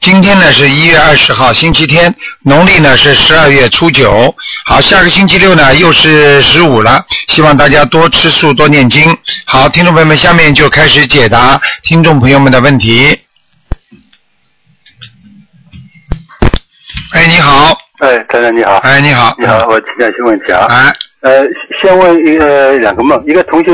今天呢是一月二十号，星期天，农历呢是十二月初九。好，下个星期六呢又是十五了，希望大家多吃素，多念经。好，听众朋友们，下面就开始解答听众朋友们的问题。哎，你好，哎，台长你好。哎，你好，你好，我请教一些问题啊。哎，呃，先问一个两个梦，一个同学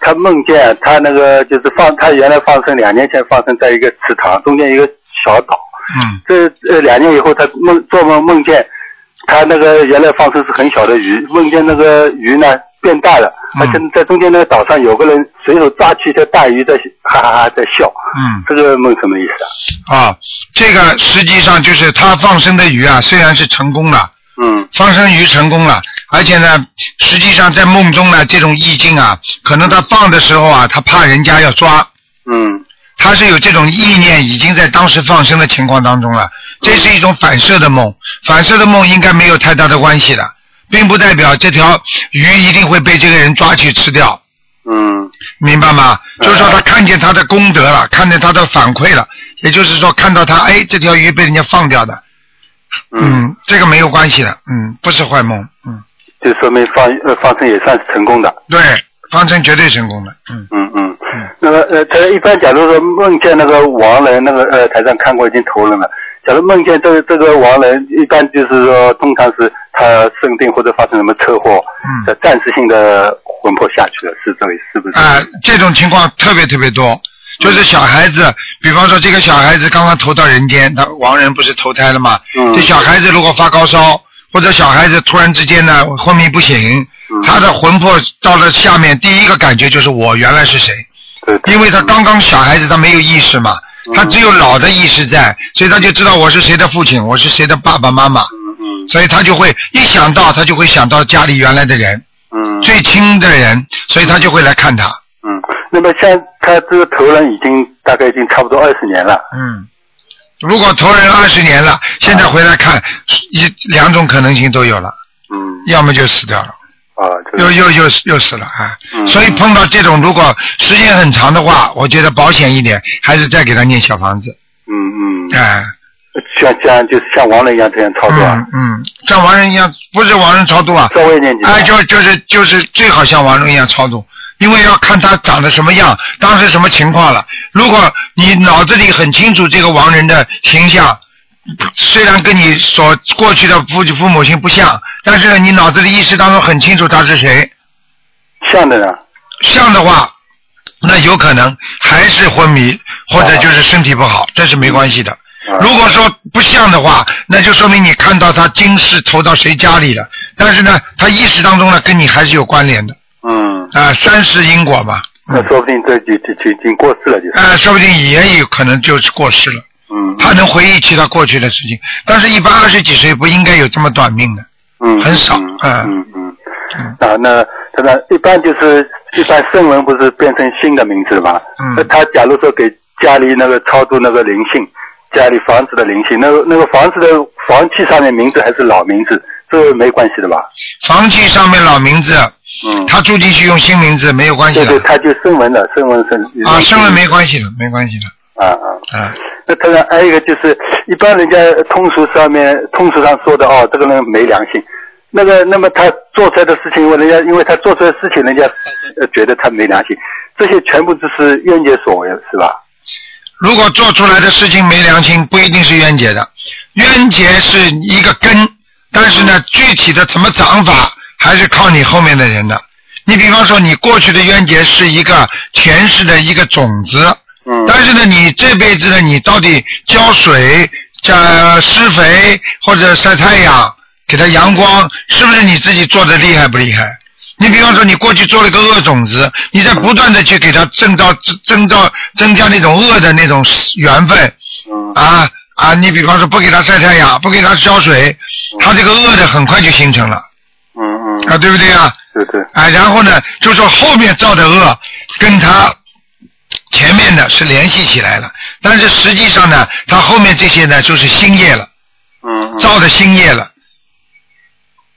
他梦见他那个就是放他原来放生两年前放生在一个池塘中间一个小岛，嗯这呃两年以后他梦做梦梦见他那个原来放生是很小的鱼，梦见那个鱼呢变大了，嗯而且在中间那个岛上有个人随手抓起一条大鱼在哈哈哈在笑，嗯。这个梦什么意思啊？啊，这个实际上就是他放生的鱼啊，虽然是成功了，嗯放生鱼成功了，而且呢，实际上在梦中呢，这种意境啊，可能他放的时候啊，他怕人家要抓，嗯他是有这种意念，已经在当时放生的情况当中了。这是一种反射的梦，反射的梦应该没有太大的关系的，并不代表这条鱼一定会被这个人抓去吃掉。嗯明白吗？嗯就是说他看见他的功德了，看见他的反馈了，也就是说看到他哎这条鱼被人家放掉的，嗯，这个没有关系的，嗯，不是坏梦，嗯，就说明放呃放生也算是成功的。对，方程绝对成功的，嗯嗯嗯嗯，那么呃，他一般假如说梦见那个亡人，那个呃台上看过已经投人了。假如梦见这个这个亡人，一般就是说，通常是他生病或者发生什么车祸，嗯呃，暂时性的魂魄下去了，是这位是不是？啊、这种情况特别特别多，就是小孩子，比方说这个小孩子刚刚投到人间，他亡人不是投胎了吗？嗯这小孩子如果发高烧，或者小孩子突然之间呢昏迷不醒，嗯他的魂魄到了下面，第一个感觉就是我原来是谁。因为他刚刚小孩子，他没有意识嘛，嗯。他只有老的意识在，所以他就知道我是谁的父亲，我是谁的爸爸妈妈，嗯嗯。所以他就会一想到，他就会想到家里原来的人，嗯。最亲的人，所以他就会来看他。嗯。那么像他这个投人已经大概已经差不多二十年了。嗯，如果投人二十年了，现在回来看，一两种可能性都有了，嗯。要么就死掉了，啊，又又又又死了啊。嗯所以碰到这种，如果时间很长的话，我觉得保险一点，还是再给他念小房子，嗯嗯，哎。像像就是像亡人一样这样操作啊嗯，嗯，像亡人一样，不是亡人超度啊，稍微念几哎，就就是就是最好像亡人一样超度，因为要看他长得什么样，当时什么情况了。如果你脑子里很清楚这个亡人的形象，虽然跟你所过去的父父母亲不像，但是呢，你脑子里意识当中很清楚他是谁，像的呢。像的话，那有可能还是昏迷或者就是身体不好，这是没关系的。啊。如果说不像的话，那就说明你看到他今世投到谁家里了，但是呢，他意识当中呢跟你还是有关联的。嗯，啊，三世因果嘛，那说不定这就就就已经过世了，就。是。啊，说不定也有可能就是过世了，嗯。他能回忆起他过去的事情，但是一般二十几岁不应该有这么短命的，嗯。很少嗯嗯嗯啊，那他那一般就是一般圣文不是变成新的名字了吗？嗯那他假如说给家里那个超度那个灵性，家里房子的灵性，那个那个房子的房契上面名字还是老名字，这个没关系的吧？房契上面老名字，嗯。他住进去用新名字没有关系的对对，他就声纹了，声纹是。啊，生文没关系的，没关系的，啊啊。啊，那当然，还有一个就是，一般人家通俗上面通俗上说的哦，这个人没良心。那个，那么他做出来的事情，因为人家因为他做出来的事情，人家呃觉得他没良心，这些全部都是冤结所为，是吧？如果做出来的事情没良心，不一定是冤结的，冤结是一个根，但是呢，具体的怎么长法，还是靠你后面的人的。你比方说，你过去的冤结是一个前世的一个种子，嗯。但是呢，你这辈子呢，你到底浇水、加施肥或者晒太阳，给它阳光，是不是你自己做的厉害不厉害？你比方说，你过去做了个恶种子，你在不断的去给它增造、增增造、增加那种恶的那种缘分嗯啊啊！你比方说不给它晒太阳，不给它浇水，它这个恶的很快就形成了嗯嗯，啊，对不对啊？对对，啊，然后呢，就说后面造的恶跟他前面的是联系起来了，但是实际上呢，他后面这些呢就是新业了，嗯嗯。造的新业了。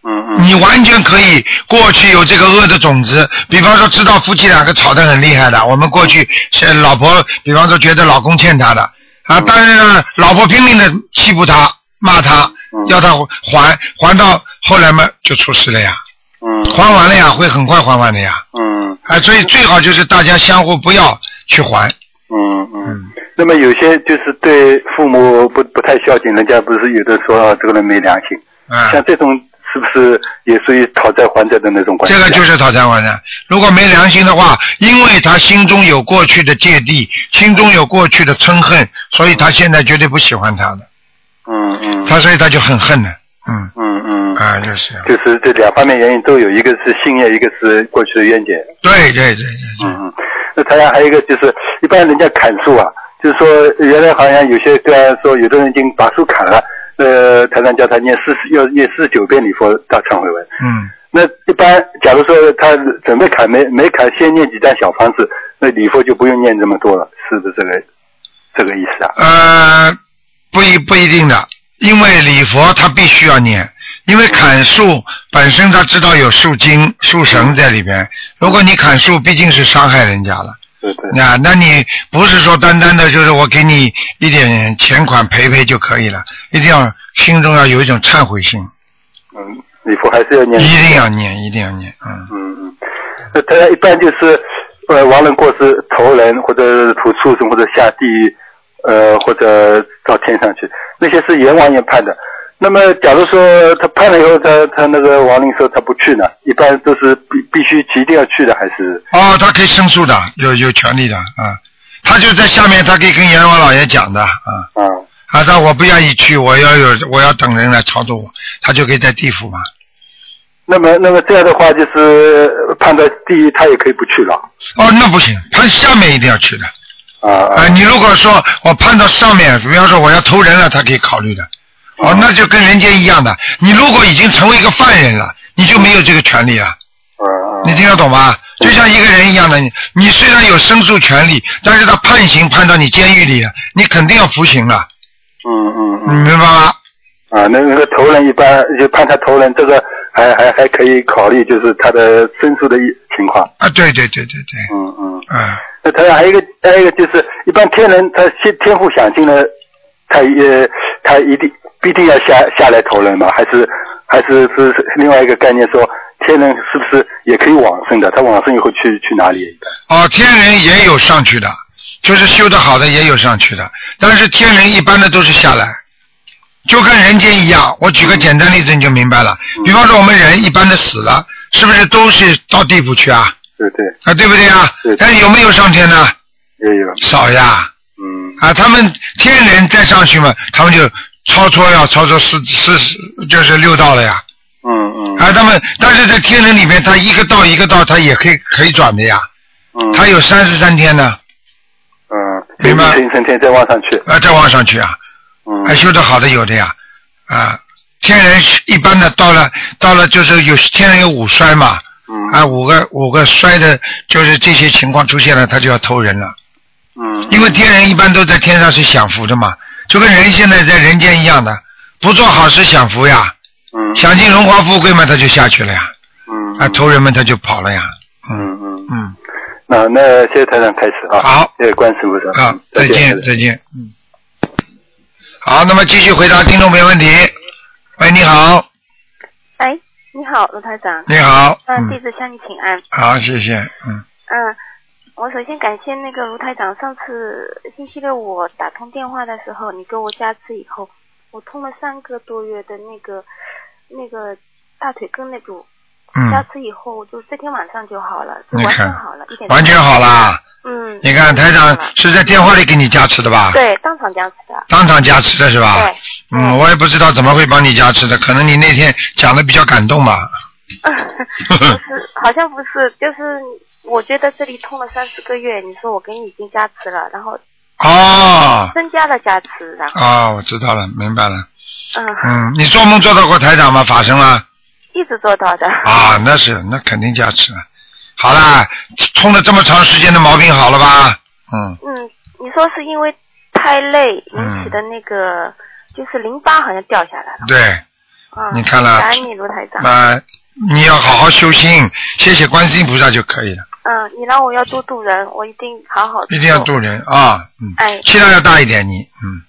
嗯嗯。你完全可以过去有这个恶的种子，比方说知道夫妻两个吵得很厉害的，我们过去是老婆，比方说觉得老公欠她的啊，但是呢，老婆拼命的欺负他、骂他，嗯。要他还，还到后来嘛就出事了呀，嗯。还完了呀，会很快还完的呀，嗯。啊，所以最好就是大家相互不要去还，嗯嗯。嗯，那么有些就是对父母不不太孝敬，人家不是有的说、啊、这个人没良心，啊，像这种是不是也属于讨债还债的那种关系、啊？这个就是讨债还债。如果没良心的话，因为他心中有过去的芥蒂，心中有过去的嗔恨，所以他现在绝对不喜欢他的，嗯嗯。他所以他就很恨的，嗯，嗯嗯，啊，就是，就是这两方面原因都有，一个是信念，一个是过去的冤结。对对对对对，嗯嗯，那台上还有一个就是，一般人家砍树啊，就是说原来好像有些个案说，有的人已经把树砍了，呃，台上叫他念四十要念四十九遍礼佛大忏悔文。嗯，那一般假如说他准备砍没没砍，先念几张小房子，那礼佛就不用念这么多了，是不是这个这个意思啊？呃，不一不一定的，因为礼佛他必须要念，因为砍树本身他知道有树精、树神在里边，如果你砍树，毕竟是伤害人家了。对对。那那你不是说单单的就是我给你一点钱款赔赔就可以了，一定要心中要有一种忏悔心，嗯，礼佛还是要念。一定要念，一定要念，嗯。嗯嗯，那他一般就是呃亡人过世投人或者投畜生或者下地狱，呃或者到天上去，那些是阎王爷判的。那么假如说他判了以后，他他那个王林说他不去呢，一般都是必必须一定要去的，还是哦，他可以申诉的，有有权利的啊。他就在下面，他可以跟阎王老爷讲的啊啊？啊，他我不愿意去，我要有我要等人来超度我，他就可以在地府嘛。那么那么这样的话，就是判到地狱，他也可以不去了哦，那不行，判下面一定要去的。啊啊，你如果说我判到上面，比方说我要投人了，他可以考虑的。哦，那就跟人间一样的。你如果已经成为一个犯人了，你就没有这个权利了。啊你听得懂吗？就像一个人一样的，你你虽然有申诉权利，但是他判刑判到你监狱里了，你肯定要服刑了，嗯嗯你明白吗？啊，那那个投人一般就判他投人，这个还还还可以考虑，就是他的申诉的一情况。啊，对对对对对，嗯嗯。啊，那他还有一个还有一个就是，一般天人他天天赋想尽了，他也他一定必定要下下来投人吗？还是还是是是另外一个概念说，天人是不是也可以往生的？他往生以后去去哪里？哦，天人也有上去的，就是修的好的也有上去的，但是天人一般的都是下来，就跟人间一样。我举个简单例子你就明白了。比方说我们人一般的死了，是不是都是到地府去啊？对对，啊，对不对啊对？但是有没有上天呢？也有。少呀。嗯啊，他们天人再上去嘛，他们就超脱要超脱四四就是六道了呀。嗯嗯。啊，他们但是在天人里面，他一个道一个道，他也可以可以转的呀。嗯。他有三十三天呢，嗯，明白一层天再往上去。啊，再往上去啊，嗯。还修的好的有的呀，啊，天人一般的到了到了就是有天人有五衰嘛，嗯。啊，五个五个衰的，就是这些情况出现了，他就要偷人了。嗯。因为天人一般都在天上是享福的嘛，就跟人现在在人间一样的，不做好事享福呀，嗯。享尽荣华富贵嘛，他就下去了呀，嗯。啊，仇人们他就跑了呀，嗯嗯。嗯，那那谢谢台长开始啊。好。谢谢关师傅好，再见见再见，嗯。好，那么继续回答听众朋友问题。喂，你好，哎，你好，罗台长。你好，嗯，弟嗯，子向你请安。好，谢谢，嗯，嗯，我首先感谢那个卢台长，上次星期六我打通电话的时候，你给我加持以后，我通了三个多月的那个那个大腿根那组，嗯加持以后就这天晚上就好了，就完全好了，一点完全好啦。嗯，你看台长是在电话里给你加持的吧？对，当场加持的。当场加持的是吧？对。嗯，我也不知道怎么会帮你加持的，可能你那天讲的比较感动吧。不是，好像不是，就是我觉得这里痛了三四个月，你说我给你已经加持了，然后哦，增加了加持，然后哦，我知道了，明白了。嗯，嗯，你做梦做到过台长吗？法身了？一直做到的。啊，那是，那肯定加持了。好啦，通了这么长时间的毛病好了吧？嗯，嗯，你说是因为太累引起的那个，就是淋巴好像掉下来了。对，啊，你看了感恩你卢台长。那你要好好修心，谢谢观世音菩萨就可以了，嗯，你让我要多度人，我一定好好地一定要做度人啊，嗯，哎气量要大一点，你，嗯。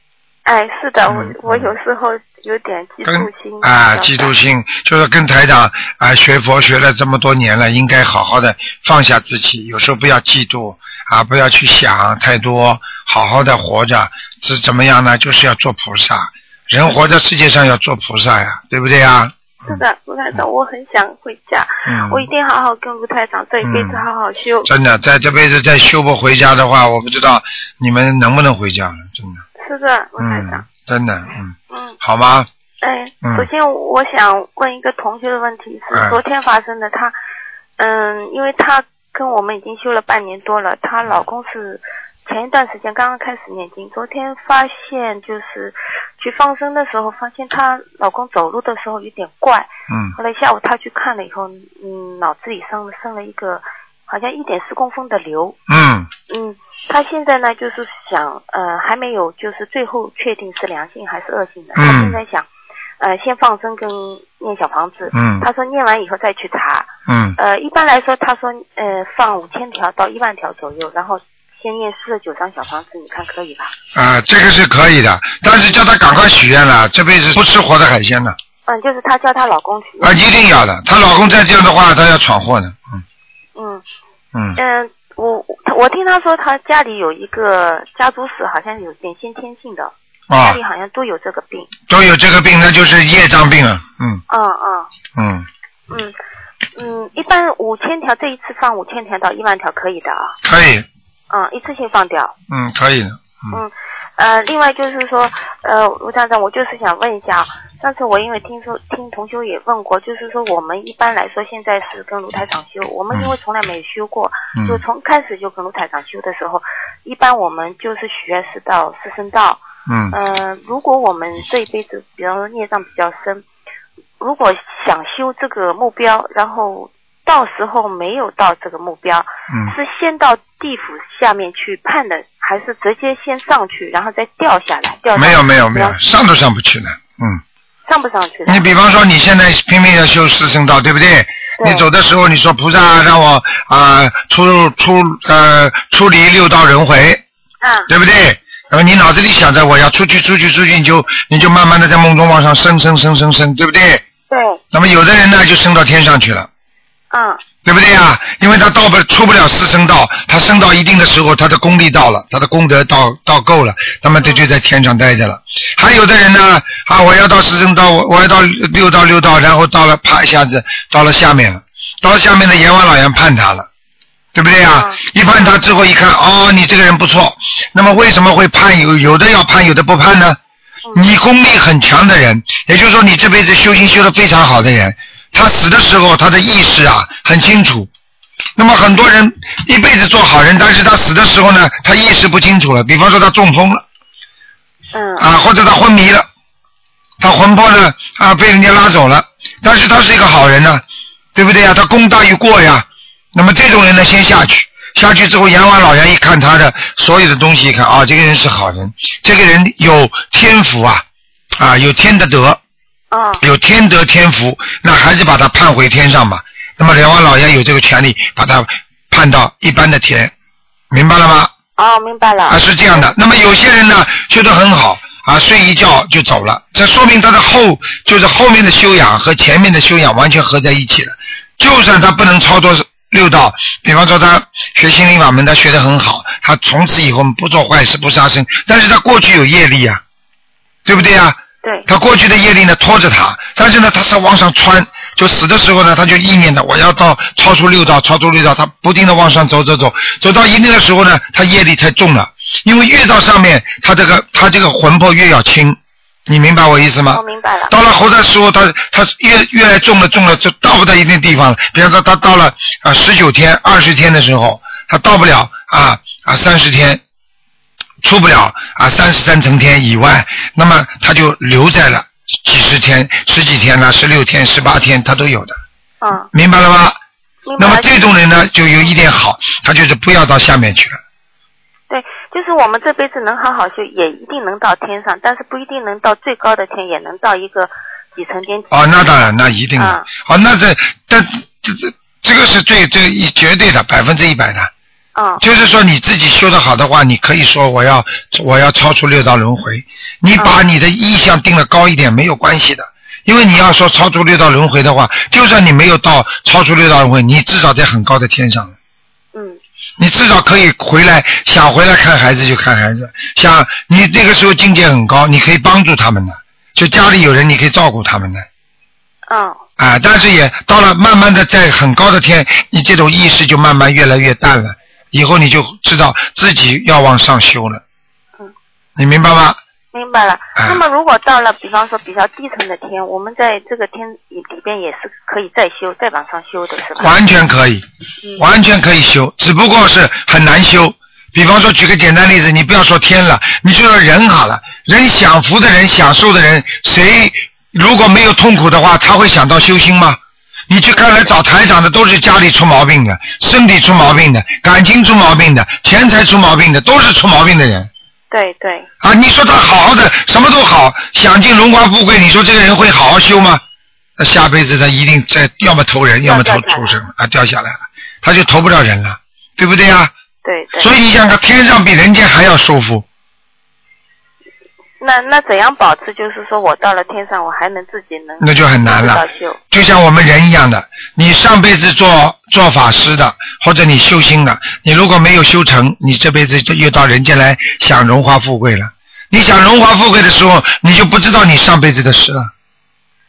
哎，是的，我嗯我有时候有点嫉妒心。啊，嫉妒。心，就是跟台长啊学佛学了这么多年了，应该好好的放下自己，有时候不要嫉妒啊，不要去想太多，好好的活着是怎么样呢？就是要做菩萨，人活在世界上要做菩萨呀，对不对呀？是的，卢台长，我很想回家，嗯，我一定好好跟卢台长这一辈子嗯好好修。真的，在这辈子再修不回家的话，我不知道你们能不能回家了，真的，是的，卢台长。嗯。，真的，嗯，嗯，好吗？哎，嗯。首先我想问一个同学的问题哎。是，昨天发生的，她，嗯，因为她跟我们已经修了半年多了，她老公是前一段时间刚刚开始念经，昨天发现就是去放生的时候，发现她老公走路的时候有点怪，嗯后来下午她去看了以后，嗯，脑子里生生了一个好像一点四公分的瘤，嗯嗯，她现在呢，就是想，呃，还没有，就是最后确定是良性还是恶性的。嗯他现在想，呃，先放生跟念小房子。嗯他说念完以后再去查。嗯呃，一般来说，她说，呃，放五千条到一万条左右，然后先念四十九张小房子，你看可以吧？啊，这个是可以的，但是叫他赶快许愿了，这辈子不吃活的海鲜了。嗯，就是她叫她老公去。啊，一定要的。她老公再这样的话，她要闯祸的。嗯嗯嗯嗯，我我听她说，她家里有一个家族史，好像有点先天性的，家啊里，好像都有这个病。都有这个病，那就是业障病啊。嗯嗯嗯。嗯，嗯嗯，一般五千条，这一次放五千条到一万条可以的啊。可以，嗯，一次性放掉。嗯，可以的。嗯嗯，呃，另外就是说，呃，卢站长，我就是想问一下啊，上次我因为听说听同修也问过，就是说我们一般来说现在是跟卢台长修，我们因为从来没有修过，嗯就从开始就跟卢台长修的时候，一般我们就是许愿是到四圣道。嗯嗯、如果我们这一辈子，比方说孽障比较深，如果想修这个目标，然后到时候没有到这个目标，嗯，是先到地府下面去判的，还是直接先上去，然后再掉下来？掉下来没有没有没有上都上不去呢。嗯，上不上去的？你比方说你现在拼命的修四圣道，对不对？对你走的时候，你说菩萨让我啊、出出呃出离六道轮回，嗯，对不对？然后你脑子里想着我要出去出去出去，你就你就慢慢的在梦中往上升升升升升，对不对？对，那么有的人呢就升到天上去了，嗯对不对呀？因为他到不出不了四圣道，他升到一定的时候，他的功力到了，他的功德到到够了，那么他就在天上待着了。还有的人呢，啊，我要到四圣道，我我要到六道六道，然后到了啪一下子到了下面了，到了下面的阎王老爷判他了。对不对呀、嗯一判他之后一看，哦，你这个人不错，那么为什么会判有有的要判，有的不判呢？嗯你功力很强的人，也就是说你这辈子修行修得非常好的人，他死的时候他的意识啊很清楚。那么很多人一辈子做好人，但是他死的时候呢，他意识不清楚了。比方说他中风了嗯啊，或者他昏迷了，他魂魄呢啊被人家拉走了，但是他是一个好人呢、对不对呀？他功大于过呀。那么这种人呢，先下去，下去之后，阎王老爷一看他的所有的东西，一看啊，这个人是好人，这个人有天福啊，啊，有天的德，嗯有天德天福，那还是把他判回天上吧。那么阎王老爷有这个权利，把他判到一般的天，明白了吗？哦，明白了。啊，是这样的。那么有些人呢，修得很好啊，睡一觉就走了，这说明他的后就是后面的修养和前面的修养完全合在一起了。就算他不能操作六道，比方说他学心灵法门，他学得很好，他从此以后不做坏事不杀生，但是他过去有业力啊，对不对啊？对，他过去的业力呢拖着他，但是呢他是往上窜，就死的时候呢他就意念的我要到超出六道，超出六道，他不停的往上走走走，走到一定的时候呢，他业力太重了，因为越到上面，他这个他这个魂魄越要轻，你明白我意思吗？我明白了。到了后的时候，他他越越来重了重了，就到不到一定地方了。比方说，他到了啊十九天、二十天的时候，他到不了啊啊三十天，出不了啊三十三层天以外，那么他就留在了几十天、十几天了、十六天、十八天，他都有的，嗯，明白了吗？明白。那么这种人呢，就有一点好，他就是不要到下面去了。对，就是我们这辈子能好好修，也一定能到天上，但是不一定能到最高的天，也能到一个几层天。哦，那当然，那一定的。啊哦，那这但这这这个是最最一绝对的百分之一百的。嗯就是说你自己修得好的话，你可以说我要我要超出六道轮回。你把你的意向定的高一点没有关系的，因为你要说超出六道轮回的话，就算你没有到超出六道轮回，你至少在很高的天上。嗯。你至少可以回来，想回来看孩子就看孩子，想你那个时候境界很高，你可以帮助他们的，就家里有人你可以照顾他们的。嗯啊。但是也到了慢慢的在很高的天，你这种意识就慢慢越来越淡了，以后你就知道自己要往上修了。嗯，你明白吗？明白了。啊那么如果到了，比方说比较低层的天，我们在这个天里里边也是可以再修、再往上修的，是吧？完全可以，嗯完全可以修，只不过是很难修。比方说，举个简单例子，你不要说天了，你就说人好了，人享福的人、享受的人，谁如果没有痛苦的话，他会想到修心吗？你去看来找台长的都是家里出毛病的，身体出毛病的，感情出毛病的，钱财出毛病的，都是出毛病的人对对，啊！你说他好好的，什么都好，享尽荣华富贵，你说这个人会好好修吗？那下辈子他一定在，要么投人，要么投畜生啊，掉下来了，他就投不了人了，对不对呀、对对。所以你想他，天上比人间还要舒服，那那怎样保持？就是说我到了天上，我还能自己能那就很难了。就像我们人一样的，你上辈子做做法师的，或者你修心的，你如果没有修成，你这辈子就又到人间来享荣华富贵了。你想荣华富贵的时候，你就不知道你上辈子的事了。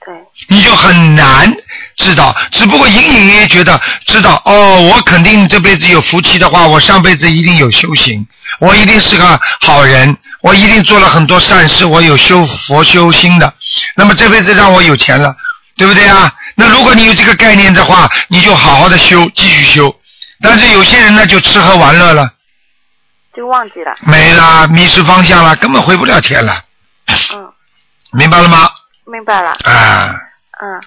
对，你就很难知道，只不过隐隐约约觉得知道哦，我肯定这辈子有福气的话，我上辈子一定有修行，我一定是个好人，我一定做了很多善事，我有修佛修心的，那么这辈子让我有钱了，对不对啊？那如果你有这个概念的话，你就好好的修，继续修。但是有些人呢，就吃喝玩乐了，就忘记了。没啦，迷失方向了，根本回不了天了，嗯，明白了吗？明白了。啊，嗯，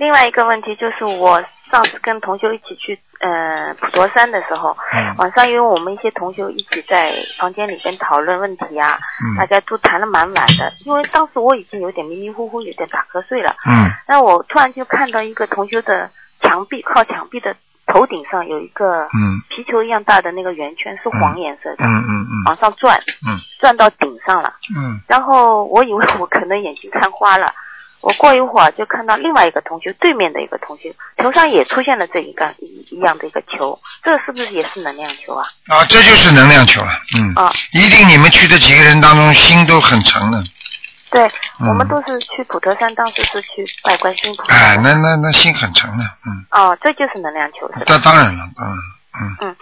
另外一个问题就是，我上次跟同修一起去呃普陀山的时候，嗯。晚上因为我们一些同修一起在房间里边讨论问题啊，大嗯家都谈了蛮晚的。因为当时我已经有点迷迷糊糊，有点打瞌睡了。嗯。那我突然就看到一个同修的墙壁，靠墙壁的头顶上有一个嗯。皮球一样大的那个圆圈，是黄颜色的，嗯嗯嗯。往上转，嗯。转到顶上了。嗯。然后我以为我可能眼睛看花了，我过一会儿就看到另外一个同学对面的一个同学头上也出现了这一个一一样的一个球，这个是不是也是能量球啊？啊，这就是能量球了，嗯。啊，一定你们去的几个人当中心都很诚的，对，嗯我们都是去普陀山，当时是去拜观世音菩萨。哎，那那那心很诚的，嗯，哦，这就是能量球是吧？这当然了，嗯嗯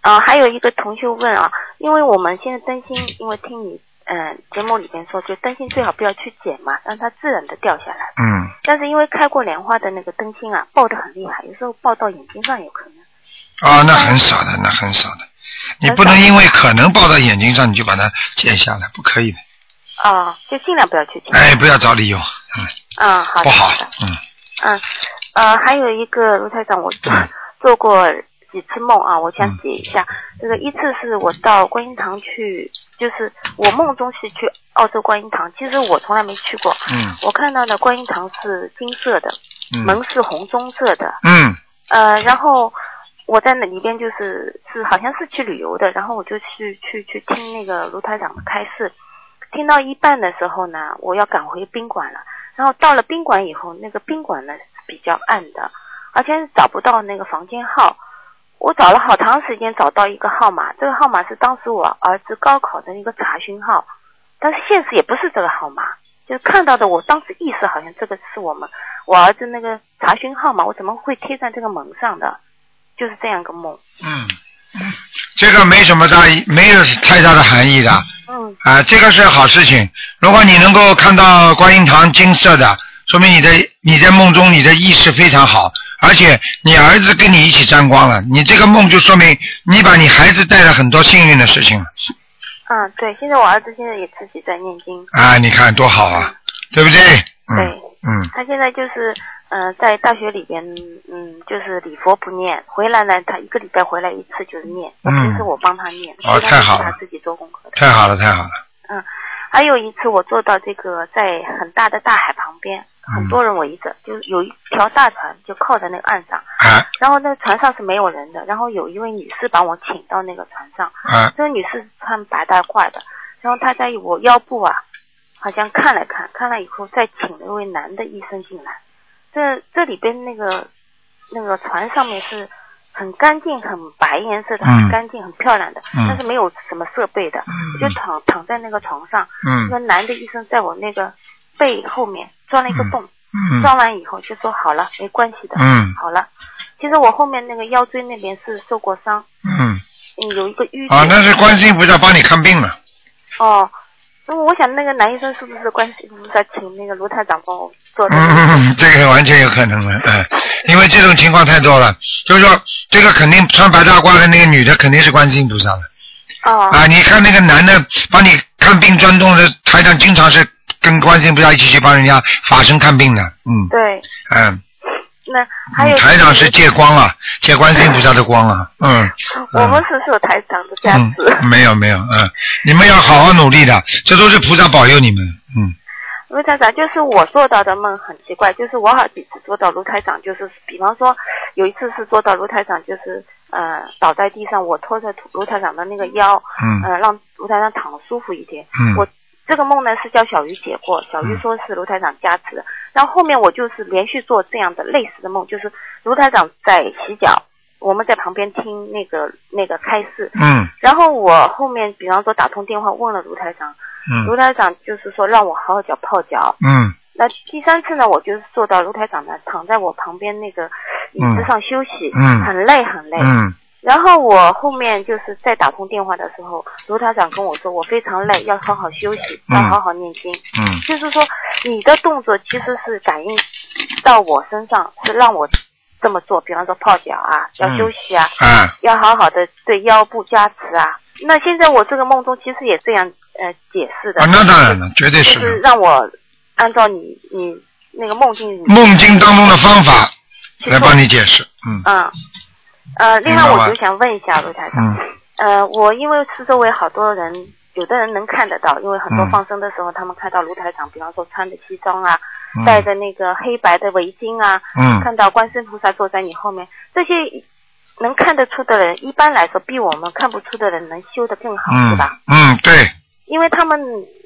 啊，还有一个同学问啊，因为我们现在真心，因为听你嗯、呃节目里边说，就灯芯最好不要去剪嘛，让它自然的掉下来。嗯，但是因为开过莲花的那个灯芯啊，爆的很厉害，有时候爆到眼睛上有可能。啊，那很少的，那很少的，你不能因为可能爆到眼睛上你就把它剪下来，不可以的，哦，就尽量不要去剪。哎，不要找理由，嗯，嗯，好的。不好的，嗯嗯，呃，还有一个卢台长，我嗯做过几次梦啊，我想解一下。这个一次是我到观音堂去，就是我梦中是去澳洲观音堂，其实我从来没去过。嗯我看到的观音堂是金色的，门嗯是红棕色的，嗯呃，然后我在那里边就是是好像是去旅游的，然后我就去去去听那个卢台长的开示，听到一半的时候呢，我要赶回宾馆了，然后到了宾馆以后，那个宾馆呢是比较暗的，而且找不到那个房间号。我找了好长时间，找到一个号码，这个号码是当时我儿子高考的一个查询号，但是现实也不是这个号码，就是看到的，我当时意识好像这个是我们我儿子那个查询号码，我怎么会贴在这个门上的？就是这样一个梦。嗯，这个没什么大意，没有太大的含义的，嗯啊，这个是好事情。如果你能够看到观音堂金色的，说明你的你在梦中你的意识非常好，而且你儿子跟你一起沾光了，你这个梦就说明你把你孩子带了很多幸运的事情了嗯，对，现在我儿子现在也自己在念经。啊！你看多好啊，对不对？嗯对，嗯他现在就是呃在大学里边，嗯，就是礼佛不念，回来呢，他一个礼拜回来一次就是念，嗯平时我帮他念，哦太好了他自己做功课的。太好了，太好了。嗯还有一次我做到这个在很大的大海旁边，嗯很多人围着，就是有一条大船就靠在那个岸上，啊。然后那个船上是没有人的，然后有一位女士把我请到那个船上，啊。这个女士穿白大褂的，然后她在我腰部啊，好像看了看，看了以后再请了一位男的医生进来。这这里边那个那个船上面是很干净、很白颜色的，嗯。很干净、很漂亮的，嗯。但是没有什么设备的。我就躺躺在那个床上，那嗯个男的医生在我那个背后面钻了一个洞，嗯钻完以后就说好了，没关系的，嗯好了。其实我后面那个腰椎那边是受过伤，嗯，嗯，有一个淤。啊，那是观世音菩萨帮你看病了。哦，那么我想那个男医生是不是关系菩萨请那个卢台长帮我做的？嗯，这个完全有可能了，嗯，因为这种情况太多了，就是说这个肯定穿白大褂的那个女的肯定是观世音菩萨的哦，啊！你看那个男的帮你看病钻洞的台长，经常是跟观世音菩萨一起去帮人家法身看病的，嗯。对，嗯，那还有、嗯台长是借光了，借观世音菩萨的光了，嗯。我们是受台长的加持。嗯，没有没有，嗯，你们要好好努力的，这都是菩萨保佑你们，嗯。卢台长，就是我做到的梦很奇怪，就是我好几次做到卢台长，就是比方说有一次是做到卢台长，就是呃倒在地上，我拖着卢台长的那个腰，嗯。呃让卢台长躺得舒服一点。嗯。我这个梦呢是叫小鱼解过，小鱼嗯说是卢台长加持的。然后后面我就是连续做这样的类似的梦，就是卢台长在洗脚，我们在旁边听那个那个开示。嗯然后我后面比方说打通电话问了卢台长，嗯卢嗯台长就是说让我好好脚泡脚。嗯那第三次呢，我就是做到卢台长呢躺在我旁边那个椅子上休息，嗯很累很累。嗯然后我后面就是在打通电话的时候，卢台长跟我说我非常累，要好好休息，嗯要好好念经。嗯就是说你的动作其实是感应到我身上，是让我这么做。比方说泡脚啊，要休息啊，嗯要好好的对腰部加持啊。那现在我这个梦中其实也这样呃解释的。啊，那当然了，绝对是就是是。让我按照你你那个梦境里梦境当中的方法来帮你解释，嗯嗯，呃，另外我就想问一下卢台长，嗯。呃，我因为是周围好多人，有的人能看得到，因为很多嗯。放生的时候，他们看到卢台长，比方说穿的西装啊，嗯。戴着那个黑白的围巾啊，嗯。看到观世音菩萨坐在你后面，这些能看得出的人，一般来说比我们看不出的人能修得更好，嗯是吧？嗯，对，因为他们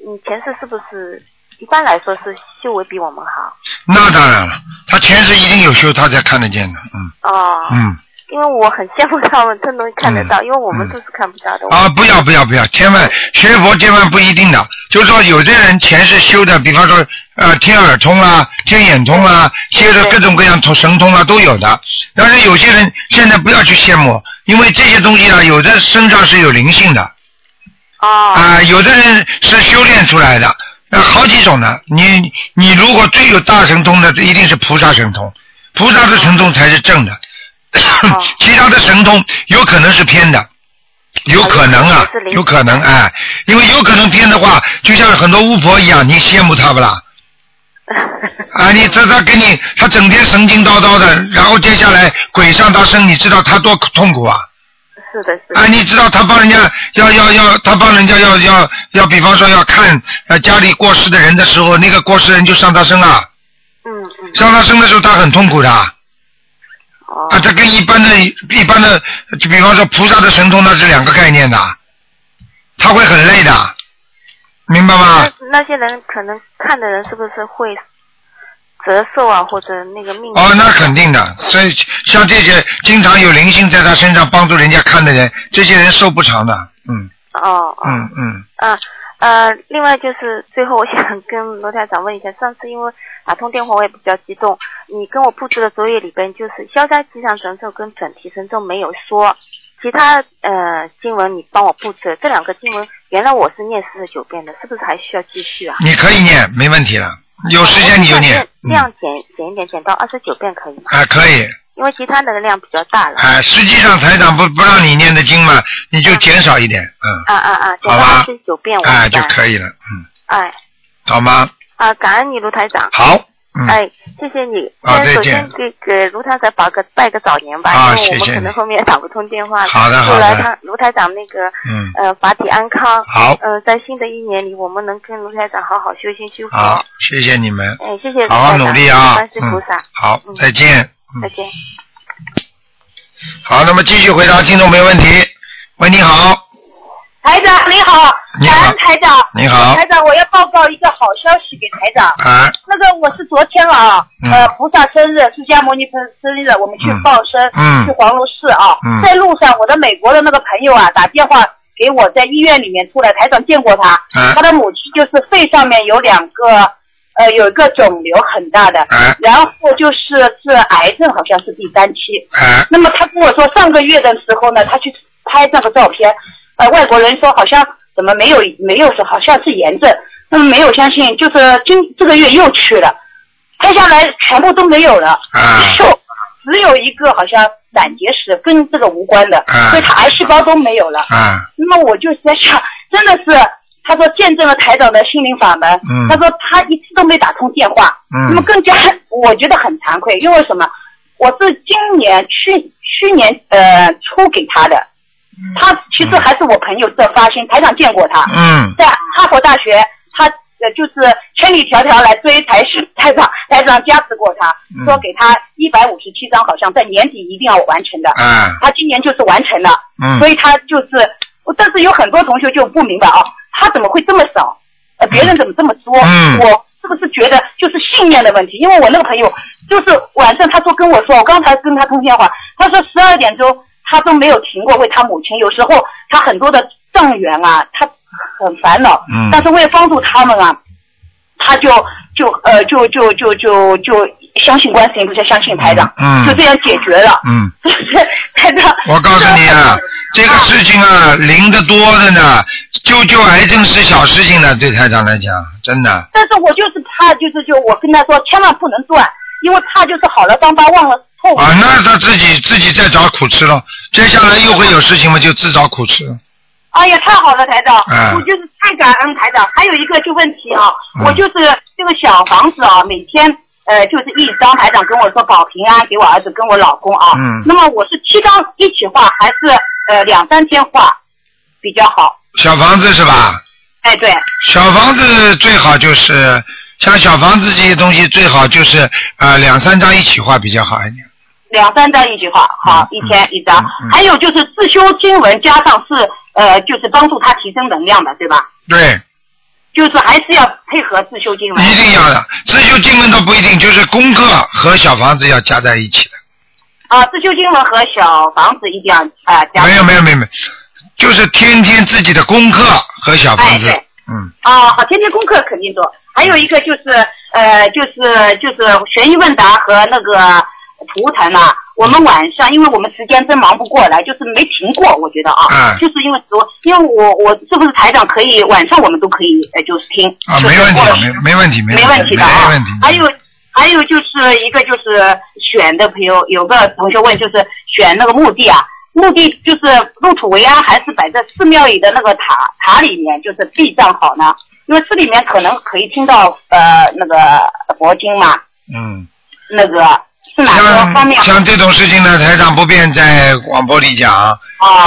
嗯前世是不是一般来说是修为比我们好？那当然了，他前世一定有修，他才看得见的，嗯。哦，嗯因为我很羡慕他们，真能看得到，嗯因为我们都是看不到的。啊，不要不要不要，千万学佛千万不一定的，就是说有的人前世修的，比方说呃天耳通啊、天眼通啊，修的各种各样通神通啊都有的，但是有些人现在不要去羡慕，因为这些东西啊，有的身上是有灵性的。哦，啊，有的人是修炼出来的，呃，好几种呢。你你如果最有大神通的，这一定是菩萨神通，菩萨的神通才是正的，其他的神通有可能是偏的，有可能啊有可能哎，因为有可能偏的话，就像很多巫婆一样，你羡慕他不啦？啊，你这他给你，他整天神经叨叨的，然后接下来鬼上他身，你知道他多痛苦啊？是的，是的。啊，你知道他帮人家要要要，他帮人家要要要，比方说要看呃家里过世的人的时候，那个过世人就上他身啊，嗯嗯。上他身的时候他很痛苦的啊，哦。这跟一般的一般的，就比方说菩萨的神通那是两个概念的，他会很累的，明白吗？那那些人可能看的人是不是会折寿啊，或者那个命？哦，那肯定的，所以像这些经常有灵性在他身上帮助人家看的人，这些人寿不长的，嗯哦哦。嗯嗯啊呃，另外就是最后我想跟罗台长问一下，上次因为打通电话我也比较激动，你跟我布置的作业里边就是消灾吉祥神咒跟准提神咒没有说，其他呃经文你帮我布置，这两个经文原来我是念四十九遍的，是不是还需要继续啊？你可以念，没问题了，有时间你就念，嗯，这样减减一点，减到二十九遍可以吗？啊可以。因为其他的量比较大了。哎，实际上台长不不让你念的经嘛，你就减少一点，嗯，啊啊啊！好吧二十九遍我哎就可以了，嗯，哎好吗？啊，感恩你卢台长。好，嗯，哎，谢谢你。好再先首先给给卢台长保个拜个早年吧，啊因为我们可能后面打不通电话了。好的好的祝来他卢台长那个嗯，呃法体安康。好呃，在新的一年里，我们能跟卢台长好好修心修佛。好，谢谢你们，哎，谢谢卢好好努力啊观世菩萨。好，嗯再见。嗯再见。好，那么继续回答听众没问题。喂，你好，台长你好，你好。感恩台长，你好。台长，我要报告一个好消息给台长。啊，那个我是昨天啊，嗯。呃，菩萨生日，释迦牟尼佛生日，我们去嗯报生，嗯。去黄龙寺啊，嗯。在路上，我的美国的那个朋友啊，打电话给我，在医院里面出来，台长见过他，啊。他的母亲就是肺上面有两个，呃，有一个肿瘤很大的，啊。然后就是是癌症，好像是第三期，啊。那么他跟我说，上个月的时候呢，他去拍那个照片，呃，外国人说好像怎么没有没有说好像是炎症，那么没有相信，就是今这个月又去了，拍下来全部都没有了，啊。只有一个好像胆结石跟这个无关的，啊。所以他癌细胞都没有了。啊，那么我就在想，真的是他说见证了台长的心灵法门，嗯。他说他一次都没打通电话，嗯。那么更加 我觉得很惭愧，因为什么？我是今年去去年呃初给他的，他其实还是我朋友这发心，台长见过他，嗯。在哈佛大学，他呃就是千里迢迢来追台是 台长，台长加持过他，嗯。说给他一百五十七张，好像在年底一定要完成的，嗯，他今年就是完成了。嗯。所以他就是，但是有很多同学就不明白啊，他怎么会这么少？呃，别人怎么这么多？嗯我是不是觉得就是信念的问题？因为我那个朋友就是晚上他说跟我说，我刚才跟他通电话，他说十二点钟他都没有停过为他母亲，有时候他很多的账员啊，他很烦恼，嗯但是为了帮助他们啊，他就就呃就就就就就相信观世音菩萨，相信台长，嗯就这样解决了。嗯，就 是台长，我告诉你啊，这个事情啊，灵的多的呢，救救癌症是小事情呢，对台长来讲，真的。但是我就是怕，就是就我跟他说，千万不能断，因为怕就是好了伤疤忘了痛。啊，那他自己自己在找苦吃了，接下来又会有事情嘛，就自找苦吃。哎呀，太好了，台长，嗯我就是太感恩台长。还有一个就问题啊，嗯我就是这个小房子啊，每天呃就是一张，台长跟我说保平安，给我儿子跟我老公啊。嗯那么我是七张一起画，还是呃两三天画比较好？小房子是吧？哎，对，小房子最好就是像小房子这些东西，最好就是呃两三张一起画比较好一点。两三张一起画，好，嗯一天一张。嗯嗯还有就是自修经文，加上是呃，就是帮助他提升能量的，对吧？对，就是还是要配合自修经文。一定要的。自修经文倒不一定，就是功课和小房子要加在一起的。啊，自修经文和小房子一定要啊、加。没有没有没有没有，就是天天自己的功课和小房子哎。嗯，啊，好，天天功课肯定做。还有一个就是呃，就是就是悬疑问答和那个图腾啊。我们晚上，因为我们时间真忙不过来，就是没停过，我觉得啊，嗯就是因为说，因为我我是不是台长可以晚上我们都可以呃，就是听啊，是没问题，没没问题，没问问题的啊。没问题。还有还有就是一个就是选的朋友，有个同学问就是选那个墓地啊，墓地就是入土为安，还是摆在寺庙里的那个塔塔里面，就是避障好呢？因为寺里面可能可以听到呃那个佛经嘛，嗯，那个是哪个方面像像这种事情呢，台长不便在广播里讲，啊？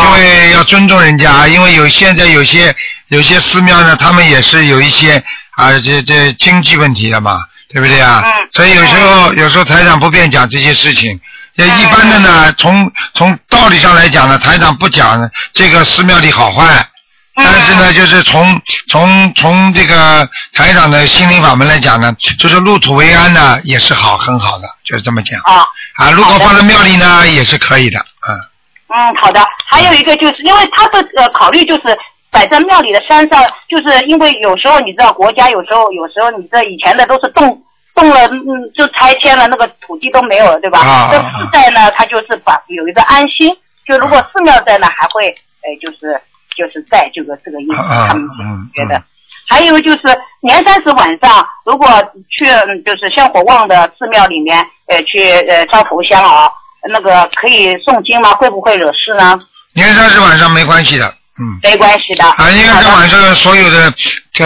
因为要尊重人家，因为有现在有些有些寺庙呢，他们也是有一些啊这这经济问题的嘛，对不对啊？嗯所以有时候有时候台长不便讲这些事情。也一般的呢，从从道理上来讲呢，台长不讲这个寺庙里好坏，嗯但是呢，就是从从从这个台长的心灵法门来讲呢，就是入土为安呢，也是好很好的，就是这么讲啊。啊。如果放在庙里呢，也是可以的，嗯。嗯，好的。还有一个就是因为他的呃考虑就是摆在庙里的山上，就是因为有时候你知道国家有时候有时候你知道以前的都是动动了，嗯，就拆迁了，那个土地都没有了，对吧？这寺在呢，他就是把有一个安心。就如果寺庙在呢，还会呃就是就是在这个这个意思，啊他们嗯觉得。嗯还有就是年三十晚上，如果去嗯就是香火旺的寺庙里面，呃，去呃烧头香啊，那个可以诵经吗？会不会惹事呢？年三十晚上没关系的，嗯。没关系的。啊，因为这晚上所有的